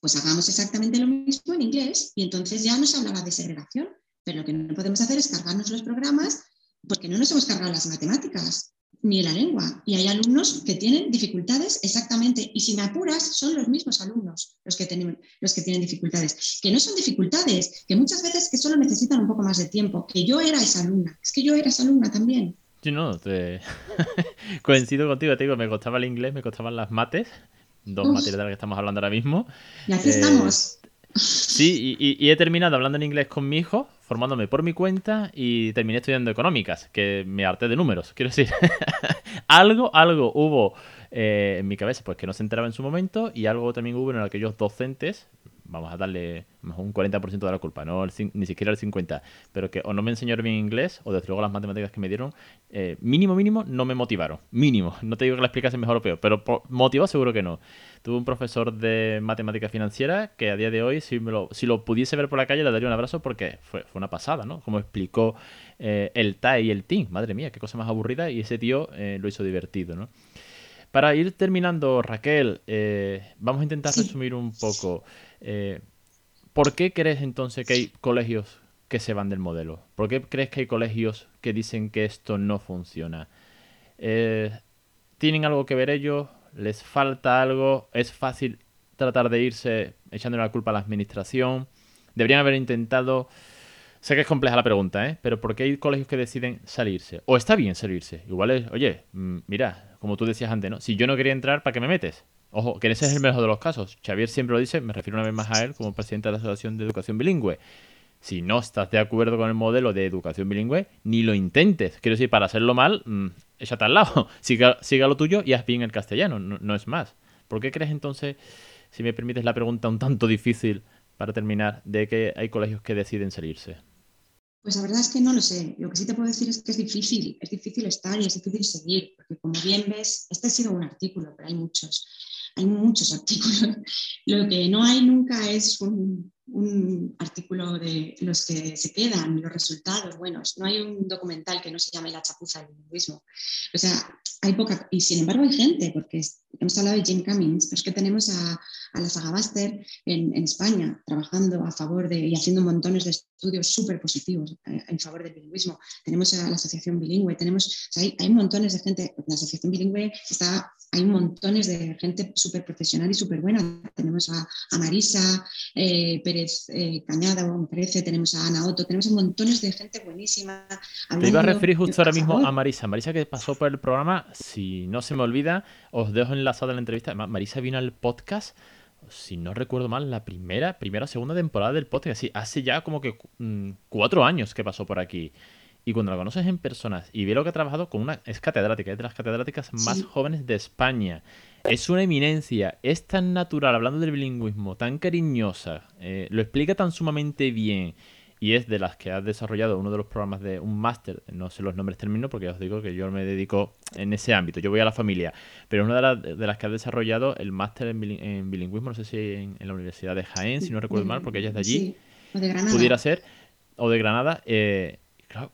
Pues hagamos exactamente lo mismo en inglés y entonces ya nos hablaba de segregación. Pero lo que no podemos hacer es cargarnos los programas porque no nos hemos cargado las matemáticas ni la lengua. Y hay alumnos que tienen dificultades exactamente, y si me apuras, son los mismos alumnos los que, tienen, los que tienen dificultades. Que no son dificultades, que muchas veces que solo necesitan un poco más de tiempo. Que yo era esa alumna, es que yo era esa alumna también. Sí, no, te... coincido contigo, te digo, me costaba el inglés, me costaban las mates, dos materias de las que estamos hablando ahora mismo. Y aquí estamos. Sí, y, he terminado hablando en inglés con mi hijo, formándome por mi cuenta y terminé estudiando económicas, que me harté de números. Quiero decir, algo, algo hubo eh, en mi cabeza pues que no se enteraba en su momento y algo también hubo en aquellos docentes, vamos a darle un 40% de la culpa, no ni siquiera el 50%, pero que o no me enseñaron bien inglés o desde luego las matemáticas que me dieron, eh, mínimo, mínimo, no me motivaron. Mínimo. No te digo que la explicase mejor o peor, pero motivado seguro que no. Tuve un profesor de matemática financiera que a día de hoy, si, lo, si lo pudiese ver por la calle, le daría un abrazo porque fue, fue una pasada, ¿no? Como explicó eh, el TAE y el TIN. Madre mía, qué cosa más aburrida y ese tío eh, lo hizo divertido, ¿no? Para ir terminando, Raquel, vamos a intentar resumir un poco. Eh, ¿Por qué crees entonces que hay colegios que se van del modelo? ¿Por qué crees que hay colegios que dicen que esto no funciona? Eh, ¿Tienen algo que ver ellos? ¿Les falta algo? ¿Es fácil tratar de irse echándole la culpa a la administración? ¿Deberían haber intentado... Sé que es compleja la pregunta, ¿eh? Pero ¿por qué hay colegios que deciden salirse? O está bien salirse. Igual es, oye, mm, mira, como tú decías antes, ¿no? Si yo no quería entrar, ¿para qué me metes? Ojo, que ese es el mejor de los casos. Xavier siempre lo dice, me refiero una vez más a él como presidente de la Asociación de Educación Bilingüe. Si no estás de acuerdo con el modelo de educación bilingüe, ni lo intentes. Quiero decir, para hacerlo mal, mmm, échate al lado. Siga, siga, lo tuyo y haz bien el castellano, no, no es más. ¿Por qué crees entonces, si me permites la pregunta un tanto difícil para terminar, de que hay colegios que deciden salirse? Pues la verdad es que no lo sé. Lo que sí te puedo decir es que es difícil, es difícil estar y es difícil seguir, porque como bien ves, este ha sido un artículo, pero hay muchos hay muchos artículos. Lo que no hay nunca es un, artículo de los que se quedan, los resultados buenos. No hay un documental que no se llame La chapuza del lingüismo. O sea, hay poca, y sin embargo hay gente, porque hemos hablado de Jim Cummings, pero es que tenemos a, a la saga Baster en, España trabajando a favor de y haciendo montones de estudios súper positivos eh, en favor del bilingüismo. Tenemos a la Asociación Bilingüe, tenemos, hay, hay montones de gente, la Asociación Bilingüe está hay montones de gente súper profesional y súper buena. Tenemos a, Marisa eh, Pérez eh, Cañada, me parece, tenemos a Ana Otto, tenemos montones de gente buenísima. Te iba a referir justo ahora mismo a Marisa. Marisa que pasó por el programa, si no se me olvida, os dejo enlazada la entrevista. Marisa vino al podcast si no recuerdo mal, la primera, primera, segunda temporada del podcast. Sí, hace ya como que mm, cuatro años que pasó por aquí. Y cuando la conoces en personas y ve lo que ha trabajado con una. Es catedrática, es de las catedráticas más jóvenes de España. Es una eminencia, es tan natural, hablando del bilingüismo, tan cariñosa, eh, lo explica tan sumamente bien. Y es de las que ha desarrollado uno de los programas de un máster, no sé los nombres términos porque ya os digo que yo me dedico en ese ámbito, yo voy a la familia, pero es una de, las, de las que ha desarrollado el máster en, bilingüismo, no sé si en, la Universidad de Jaén, si no recuerdo mal, porque ella es de allí, o de Granada. pudiera ser, o de Granada, eh,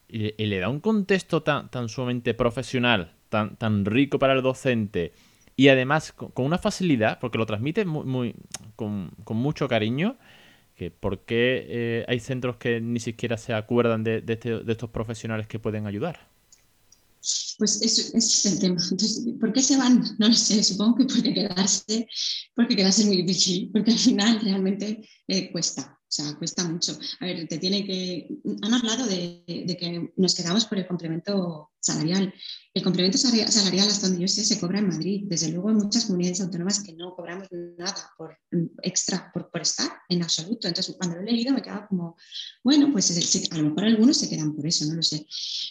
y, le da un contexto tan, tan sumamente profesional, tan, tan rico para el docente, y además con, una facilidad, porque lo transmite muy, muy con, mucho cariño, que por qué eh, hay centros que ni siquiera se acuerdan de, este, de, estos profesionales que pueden ayudar. Pues ese, es el tema. ¿por qué se van? No lo sé, supongo que porque quedarse, porque quedarse muy difícil, porque al final realmente eh, cuesta. O sea, cuesta mucho. A ver, te tiene que. Han hablado de, que nos quedamos por el complemento salarial. El complemento salarial, hasta donde yo sé, se cobra en Madrid. Desde luego, hay muchas comunidades autónomas que no cobramos nada por extra por, por estar en absoluto. Entonces, cuando lo he leído, me quedaba como, bueno, pues a lo mejor algunos se quedan por eso, no lo sé.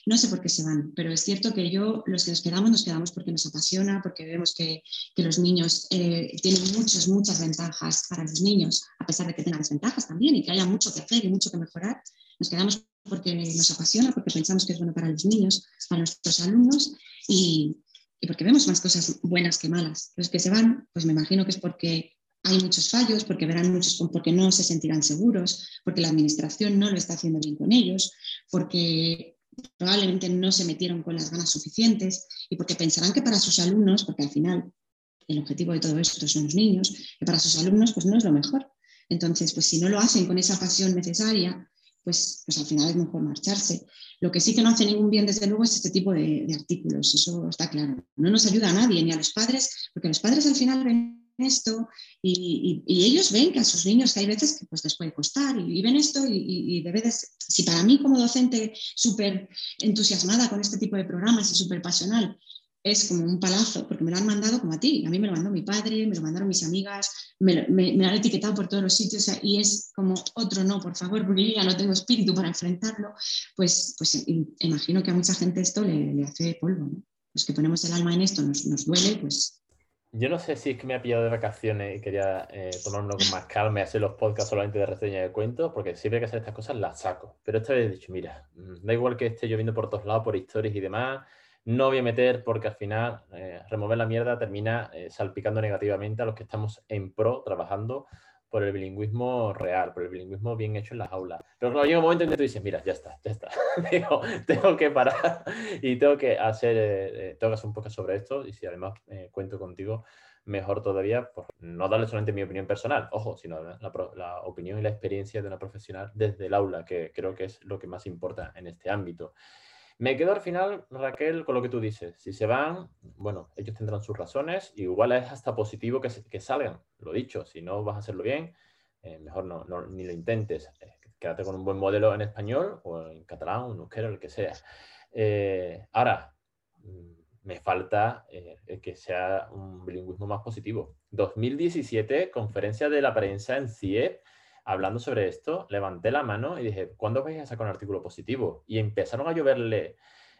No sé por qué se van, pero es cierto que yo, los que nos quedamos, nos quedamos porque nos apasiona, porque vemos que, que los niños eh, tienen muchas, muchas ventajas para los niños, a pesar de que tengan desventajas también y que haya mucho que hacer y mucho que mejorar. Nos quedamos porque nos apasiona, porque pensamos que es bueno para los niños, para nuestros alumnos y, porque vemos más cosas buenas que malas. Los que se van, pues me imagino que es porque hay muchos fallos, porque verán muchos, porque no se sentirán seguros, porque la administración no lo está haciendo bien con ellos, porque probablemente no se metieron con las ganas suficientes y porque pensarán que para sus alumnos, porque al final el objetivo de todo esto son los niños, que para sus alumnos pues no es lo mejor. Entonces, pues si no lo hacen con esa pasión necesaria, pues, pues al final es mejor marcharse. Lo que sí que no hace ningún bien, desde luego, es este tipo de, artículos, eso está claro. No nos ayuda a nadie, ni a los padres, porque los padres al final ven esto y, ellos ven que a sus niños que hay veces que pues les puede costar y, ven esto y, de veces, si para mí como docente súper entusiasmada con este tipo de programas y súper pasional, es como un palazo, porque me lo han mandado como a ti. A mí me lo mandó mi padre, me lo mandaron mis amigas, me, lo han etiquetado por todos los sitios y es como otro no, por favor, porque ya no tengo espíritu para enfrentarlo. Pues, pues imagino que a mucha gente esto le, hace polvo. Los que ponemos el alma en esto nos, duele, pues yo no sé si es que me ha pillado de vacaciones y quería eh, tomármelo con más calma y hacer los podcasts solamente de reseña de cuentos, porque siempre que hacer estas cosas las saco. Pero esta vez he dicho, mira, mm, da igual que esté lloviendo por todos lados, por historias y demás, no voy a meter porque al final eh, remover la mierda termina eh, salpicando negativamente a los que estamos en pro trabajando por el bilingüismo real, por el bilingüismo bien hecho en las aulas. Pero claro, llega un momento en que tú dices, mira, ya está, ya está. tengo que parar y tengo que hacer, eh, eh, tengo que hacer un poco sobre esto y si además eh, cuento contigo, mejor todavía, por no darle solamente mi opinión personal, ojo, sino la, opinión y la experiencia de una profesional desde el aula, que creo que es lo que más importa en este ámbito. Me quedo al final, Raquel, con lo que tú dices. Si se van, bueno, ellos tendrán sus razones. igual es hasta positivo que, salgan. Lo dicho, si no vas a hacerlo bien, eh, mejor no, ni lo intentes. Eh, quédate con un buen modelo en español o en catalán o en euskera, el que sea. Eh, ahora, mm, me falta que sea un bilingüismo más positivo. 2017, conferencia de la prensa en CIEP hablando sobre esto, levanté la mano y dije, ¿cuándo vais a sacar un artículo positivo? Y empezaron a lloverle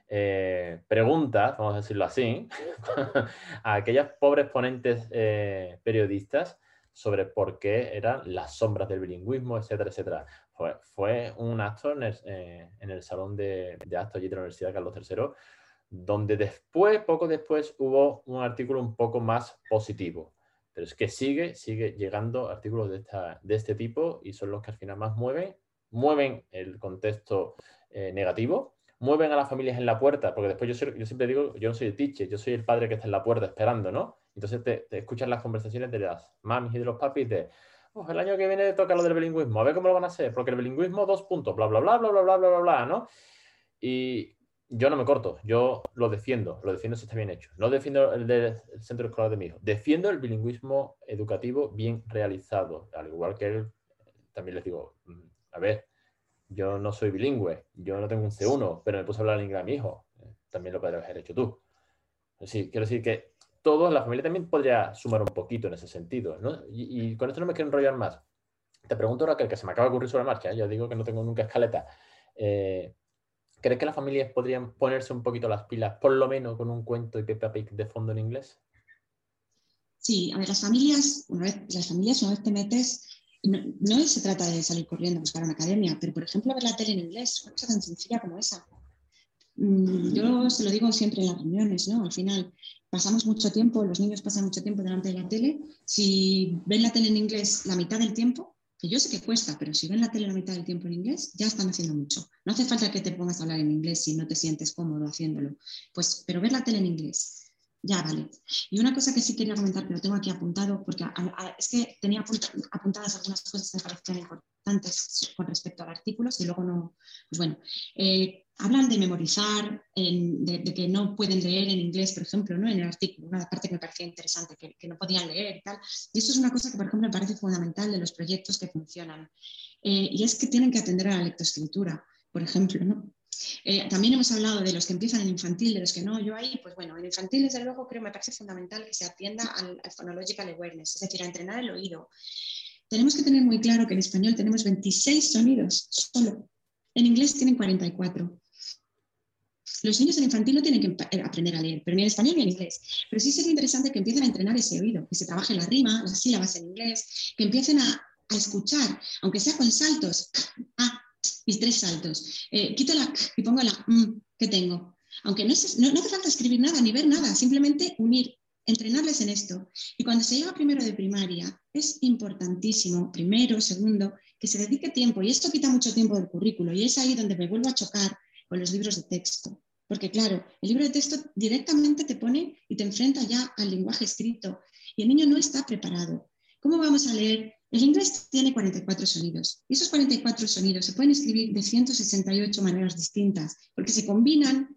eh, preguntas, vamos a decirlo así, a aquellas pobres ponentes eh, periodistas sobre por qué eran las sombras del bilingüismo, etcétera, etcétera. Fue, un acto en el, eh, salón de, de, actos allí de la Universidad Carlos III, donde después, poco después, hubo un artículo un poco más positivo. Pero es que sigue, sigue llegando artículos de, esta, de este tipo y son los que al final más mueven, mueven el contexto eh, negativo, mueven a las familias en la puerta, porque después yo, siempre digo, yo no soy el teacher, yo soy el padre que está en la puerta esperando, ¿no? Entonces te, escuchan las conversaciones de las mamis y de los papis de, el año que viene toca lo del bilingüismo, a ver cómo lo van a hacer, porque el bilingüismo, dos puntos, bla, bla, bla, bla, bla, bla, bla, bla, ¿no? Y, yo no me corto, yo lo defiendo, lo defiendo si está bien hecho. No defiendo el del centro escolar de mi hijo, defiendo el bilingüismo educativo bien realizado. Al igual que él, también les digo, mm, a ver, yo no soy bilingüe, yo no tengo un C1, pero me puse a hablar en inglés a mi hijo. Eh, también lo podrías haber hecho tú. Sí, quiero decir que todos, la familia también podría sumar un poquito en ese sentido. ¿no? Y, con esto no me quiero enrollar más. Te pregunto, Raquel, que se me acaba de ocurrir sobre la marcha, ¿eh? ya digo que no tengo nunca escaleta. Eh, ¿Crees que las familias podrían ponerse un poquito las pilas, por lo menos con un cuento y Peppa Pig de fondo en inglés? Sí, a ver, las familias, una vez, las familias una vez te metes, no, se trata de salir corriendo a buscar una academia, pero por ejemplo ver la tele en inglés, una cosa tan sencilla como esa. Mm, yo se lo digo siempre en las reuniones, ¿no? Al final pasamos mucho tiempo, los niños pasan mucho tiempo delante de la tele. Si ven la tele en inglés la mitad del tiempo, que yo sé que cuesta, pero si ven la tele la mitad del tiempo en inglés, ya están haciendo mucho. No hace falta que te pongas a hablar en inglés si no te sientes cómodo haciéndolo. Pues, pero ver la tele en inglés, ya vale. Y una cosa que sí quería comentar, que lo tengo aquí apuntado, porque es que tenía apuntadas algunas cosas que me parecían importantes con respecto al artículo, y luego no, pues bueno, eh, hablan de memorizar, de, que no pueden leer en inglés, por ejemplo, ¿no? en el artículo, una parte que me parecía interesante, que, no podían leer y tal. Y eso es una cosa que, por ejemplo, me parece fundamental de los proyectos que funcionan. Eh, y es que tienen que atender a la lectoescritura, por ejemplo. ¿no? Eh, también hemos hablado de los que empiezan en infantil, de los que no. Yo ahí, pues bueno, en infantil, desde luego, creo que me parece fundamental que se atienda al, al phonological awareness, es decir, a entrenar el oído. Tenemos que tener muy claro que en español tenemos 26 sonidos solo. En inglés tienen 44. Los niños en infantil no tienen que eh, aprender a leer, pero ni en español ni en inglés. Pero sí sería interesante que empiecen a entrenar ese oído, que se trabaje la rima, las sílabas en inglés, que empiecen a, escuchar, aunque sea con saltos, ah, mis tres saltos. Eh, quito la y pongo la mm, que tengo. Aunque no, no, no hace falta escribir nada ni ver nada, simplemente unir, entrenarles en esto. Y cuando se llega primero de primaria, es importantísimo, primero, segundo, que se dedique tiempo. Y esto quita mucho tiempo del currículo. Y es ahí donde me vuelvo a chocar con los libros de texto. Porque claro, el libro de texto directamente te pone y te enfrenta ya al lenguaje escrito y el niño no está preparado. ¿Cómo vamos a leer? El inglés tiene 44 sonidos y esos 44 sonidos se pueden escribir de 168 maneras distintas porque se combinan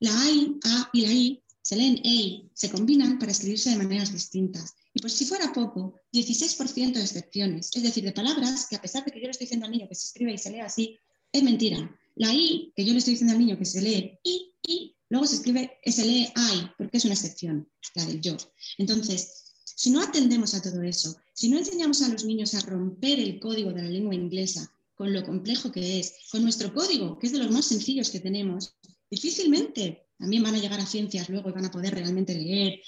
la A, A y la I, se leen E, se combinan para escribirse de maneras distintas. Y pues si fuera poco, 16% de excepciones, es decir, de palabras que a pesar de que yo le estoy diciendo al niño que se escribe y se lee así, es mentira. La I, que yo le estoy diciendo al niño que se lee I, I, luego se escribe, se lee I, porque es una excepción, la del yo. Entonces, si no atendemos a todo eso, si no enseñamos a los niños a romper el código de la lengua inglesa con lo complejo que es, con nuestro código, que es de los más sencillos que tenemos, difícilmente también van a llegar a ciencias luego y van a poder realmente leer.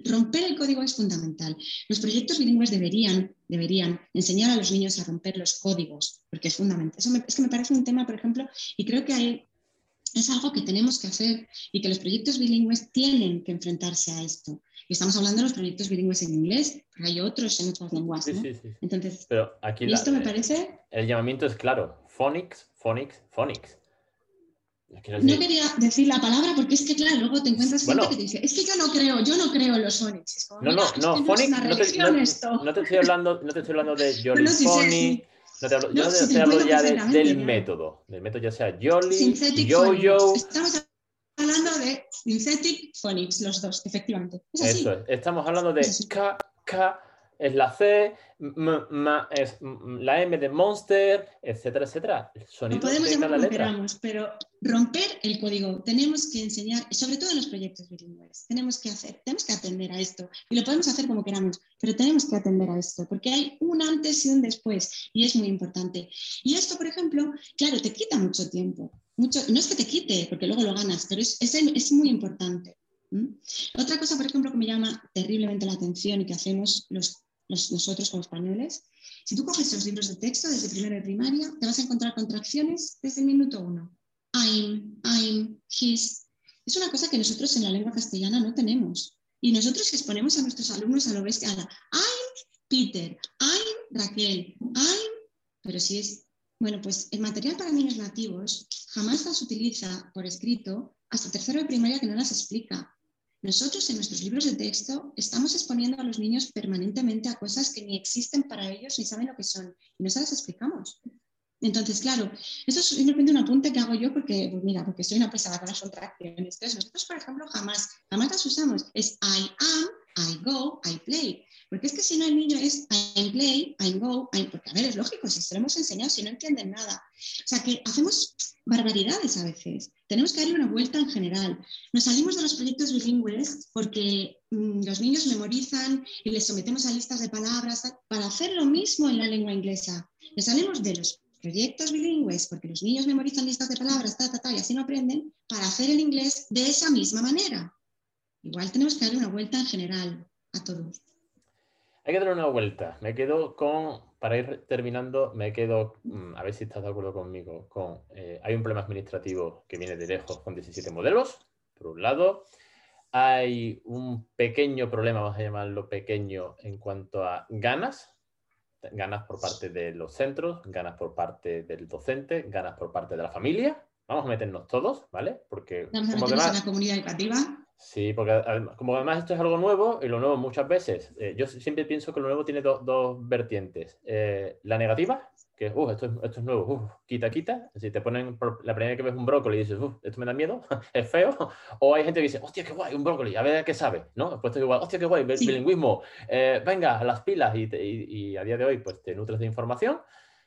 romper el código es fundamental. Los proyectos bilingües deberían, deberían enseñar a los niños a romper los códigos, porque es fundamental. Eso es que me parece un tema, por ejemplo, y creo que hay, es algo que tenemos que hacer y que los proyectos bilingües tienen que enfrentarse a esto. Y estamos hablando de los proyectos bilingües en inglés, pero hay otros en otras lenguas. ¿no? Sí, sí, sí. Entonces, pero aquí esto me parece... El llamamiento es claro, phonics, phonics, phonics. No quería decir la palabra porque es que, claro, luego te encuentras gente que te dice, es que yo no creo, yo no creo en los phonics. no, no, no, phonics, no, te, no, te, estoy hablando, no te estoy hablando de Jolly no, Phony, no te hablo, yo no te estoy hablando ya del método, del método ya sea Jolly, Yo-Yo. Estamos hablando de Synthetic Phonics, los dos, efectivamente. ¿Es así? Eso es, estamos hablando de K, K, es la C, m, es la M de Monster, etcétera, etcétera. Sonido podemos llamar como queramos, pero romper el código, tenemos que enseñar, sobre todo en los proyectos bilingües, tenemos que hacer, tenemos que atender a esto. Y lo podemos hacer como queramos, pero tenemos que atender a esto, porque hay un antes y un después, y es muy importante. Y esto, por ejemplo, claro, te quita mucho tiempo. Mucho, no es que te quite, porque luego lo ganas, pero es, es, es muy importante. Otra cosa, por ejemplo, que me llama terriblemente la atención y que hacemos los nosotros como españoles, si tú coges esos libros de texto desde primero de primaria, te vas a encontrar contracciones desde el minuto uno. I'm, I'm, his. Es una cosa que nosotros en la lengua castellana no tenemos. Y nosotros exponemos a nuestros alumnos a lo bestia. I'm Peter, I'm Raquel, I'm. Pero si es. Bueno, pues el material para niños nativos jamás las utiliza por escrito hasta tercero de primaria que no las explica. Nosotros en nuestros libros de texto estamos exponiendo a los niños permanentemente a cosas que ni existen para ellos ni saben lo que son y no se las explicamos. Entonces, claro, eso es simplemente un apunte que hago yo porque, pues mira, porque soy una pesada con las contracciones. Nosotros, por ejemplo, jamás, jamás las usamos. Es I am, I go, I play. Porque es que si no el niño es I play, I go, I... Porque, a ver, es lógico, si se lo hemos enseñado, si no entienden nada. O sea, que hacemos barbaridades a veces. Tenemos que darle una vuelta en general. Nos salimos de los proyectos bilingües porque mm, los niños memorizan y les sometemos a listas de palabras para hacer lo mismo en la lengua inglesa. Nos salimos de los proyectos bilingües porque los niños memorizan listas de palabras, ta, ta, ta, y así no aprenden, para hacer el inglés de esa misma manera. Igual tenemos que darle una vuelta en general a todos. Hay que darle una vuelta. Me quedo con, para ir terminando, me quedo, mm, a ver si estás de acuerdo conmigo, con, eh, hay un problema administrativo que viene de lejos con 17 modelos, por un lado. Hay un pequeño problema, vamos a llamarlo pequeño, en cuanto a ganas, ganas por parte de los centros, ganas por parte del docente, ganas por parte de la familia. Vamos a meternos todos, ¿vale? Porque Vamos a meternos en la comunidad educativa. Sí, porque como además esto es algo nuevo, y lo nuevo muchas veces, eh, yo siempre pienso que lo nuevo tiene dos vertientes. Eh, la negativa, que esto, es, esto es nuevo, quita, quita. Si te ponen la primera vez que ves un brócoli y dices, esto me da miedo, es feo. O hay gente que dice, hostia, qué guay, un brócoli, a ver qué sabe, ¿no? Después te igual, hostia, qué guay, bilingüismo, eh, venga, las pilas. Y, y, a día de hoy, pues te nutres de información.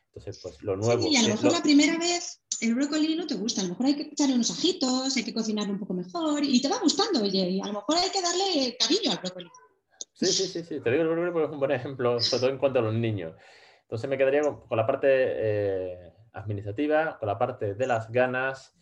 Entonces, pues lo nuevo. Sí, y a lo mejor la primera vez el brócoli no te gusta, a lo mejor hay que echarle unos ajitos, hay que cocinarlo un poco mejor y te va gustando, oye, y a lo mejor hay que darle cariño al brócoli. Sí, sí, sí, sí, te digo el brócoli porque es un buen ejemplo, sobre todo en cuanto a los niños. Entonces me quedaría con, la parte eh, administrativa, con la parte de las ganas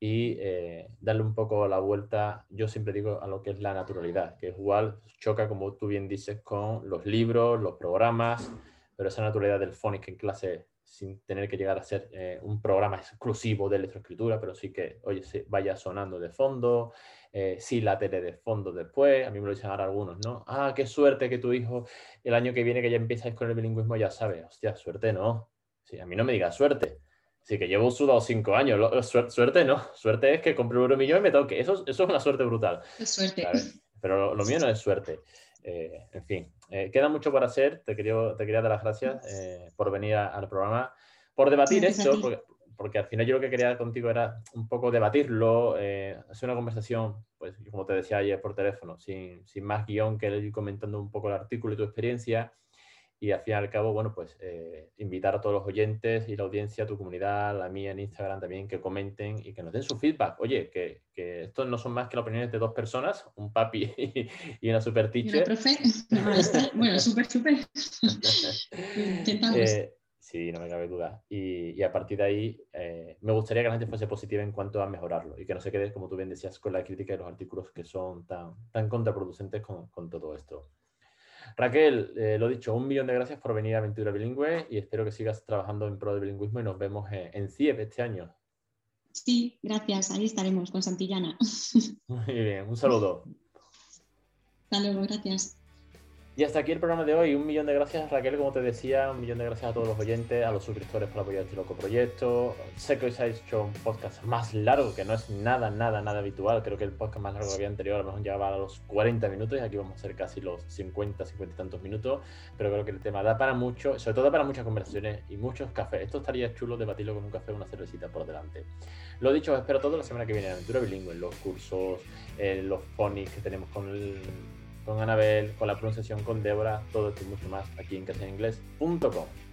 y eh, darle un poco la vuelta, yo siempre digo, a lo que es la naturalidad, que igual choca, como tú bien dices, con los libros, los programas, pero esa naturalidad del phonics en clase sin tener que llegar a ser eh, un programa exclusivo de electroescritura, pero sí que, oye, se vaya sonando de fondo, eh, sí la tele de fondo después, a mí me lo dicen ahora algunos, ¿no? Ah, qué suerte que tu hijo el año que viene que ya empiezas con el bilingüismo ya sabe, hostia, suerte no, sí, a mí no me digas suerte, sí que llevo sudado cinco años, suerte no, suerte es que compré un millón y me toque, eso, eso es una suerte brutal. Es suerte. Pero lo mío no es suerte. Eh, en fin, eh, queda mucho por hacer. Te quería, te quería dar las gracias eh, por venir al programa, por debatir esto, porque, al final yo lo que quería contigo era un poco debatirlo, hacer una conversación, pues como te decía ayer por teléfono, sin, sin más guion que ir comentando un poco el artículo y tu experiencia y al fin y al cabo, bueno, pues eh, invitar a todos los oyentes y la audiencia, tu comunidad, la mía en Instagram también, que comenten y que nos den su feedback. Oye, que, que estos no son más que las opiniones de dos personas, un papi y una super teacher. profe? bueno, súper, súper. eh, Sí, no me cabe duda. Y, a partir de ahí, eh, me gustaría que la gente fuese positiva en cuanto a mejorarlo y que no se quede, como tú bien decías, con la crítica de los artículos que son tan, tan contraproducentes con, todo esto. Raquel, eh, lo dicho, un millón de gracias por venir a Aventura Bilingüe y espero que sigas trabajando en pro de bilingüismo y nos vemos en, en CIEP este año. Sí, gracias. Ahí estaremos con Santillana. Muy bien, un saludo. Hasta luego, gracias. Y hasta aquí el programa de hoy. Un millón de gracias, Raquel, como te decía. Un millón de gracias a todos los oyentes, a los suscriptores por apoyar este loco proyecto. Sé que hoy se hecho un podcast más largo, que no es nada, nada, nada habitual. Creo que el podcast más largo que había anterior a lo mejor llegaba a los 40 minutos y aquí vamos a hacer casi los 50, 50 y tantos minutos. Pero creo que el tema da para mucho, sobre todo para muchas conversaciones y muchos cafés. Esto estaría chulo debatirlo con un café o una cervecita por delante. Lo dicho, espero todo la semana que viene en Aventura Bilingüe, en los cursos, en los phonics que tenemos con el con Anabel, con la pronunciación con Débora, todo esto y mucho más aquí en castellinglés.com.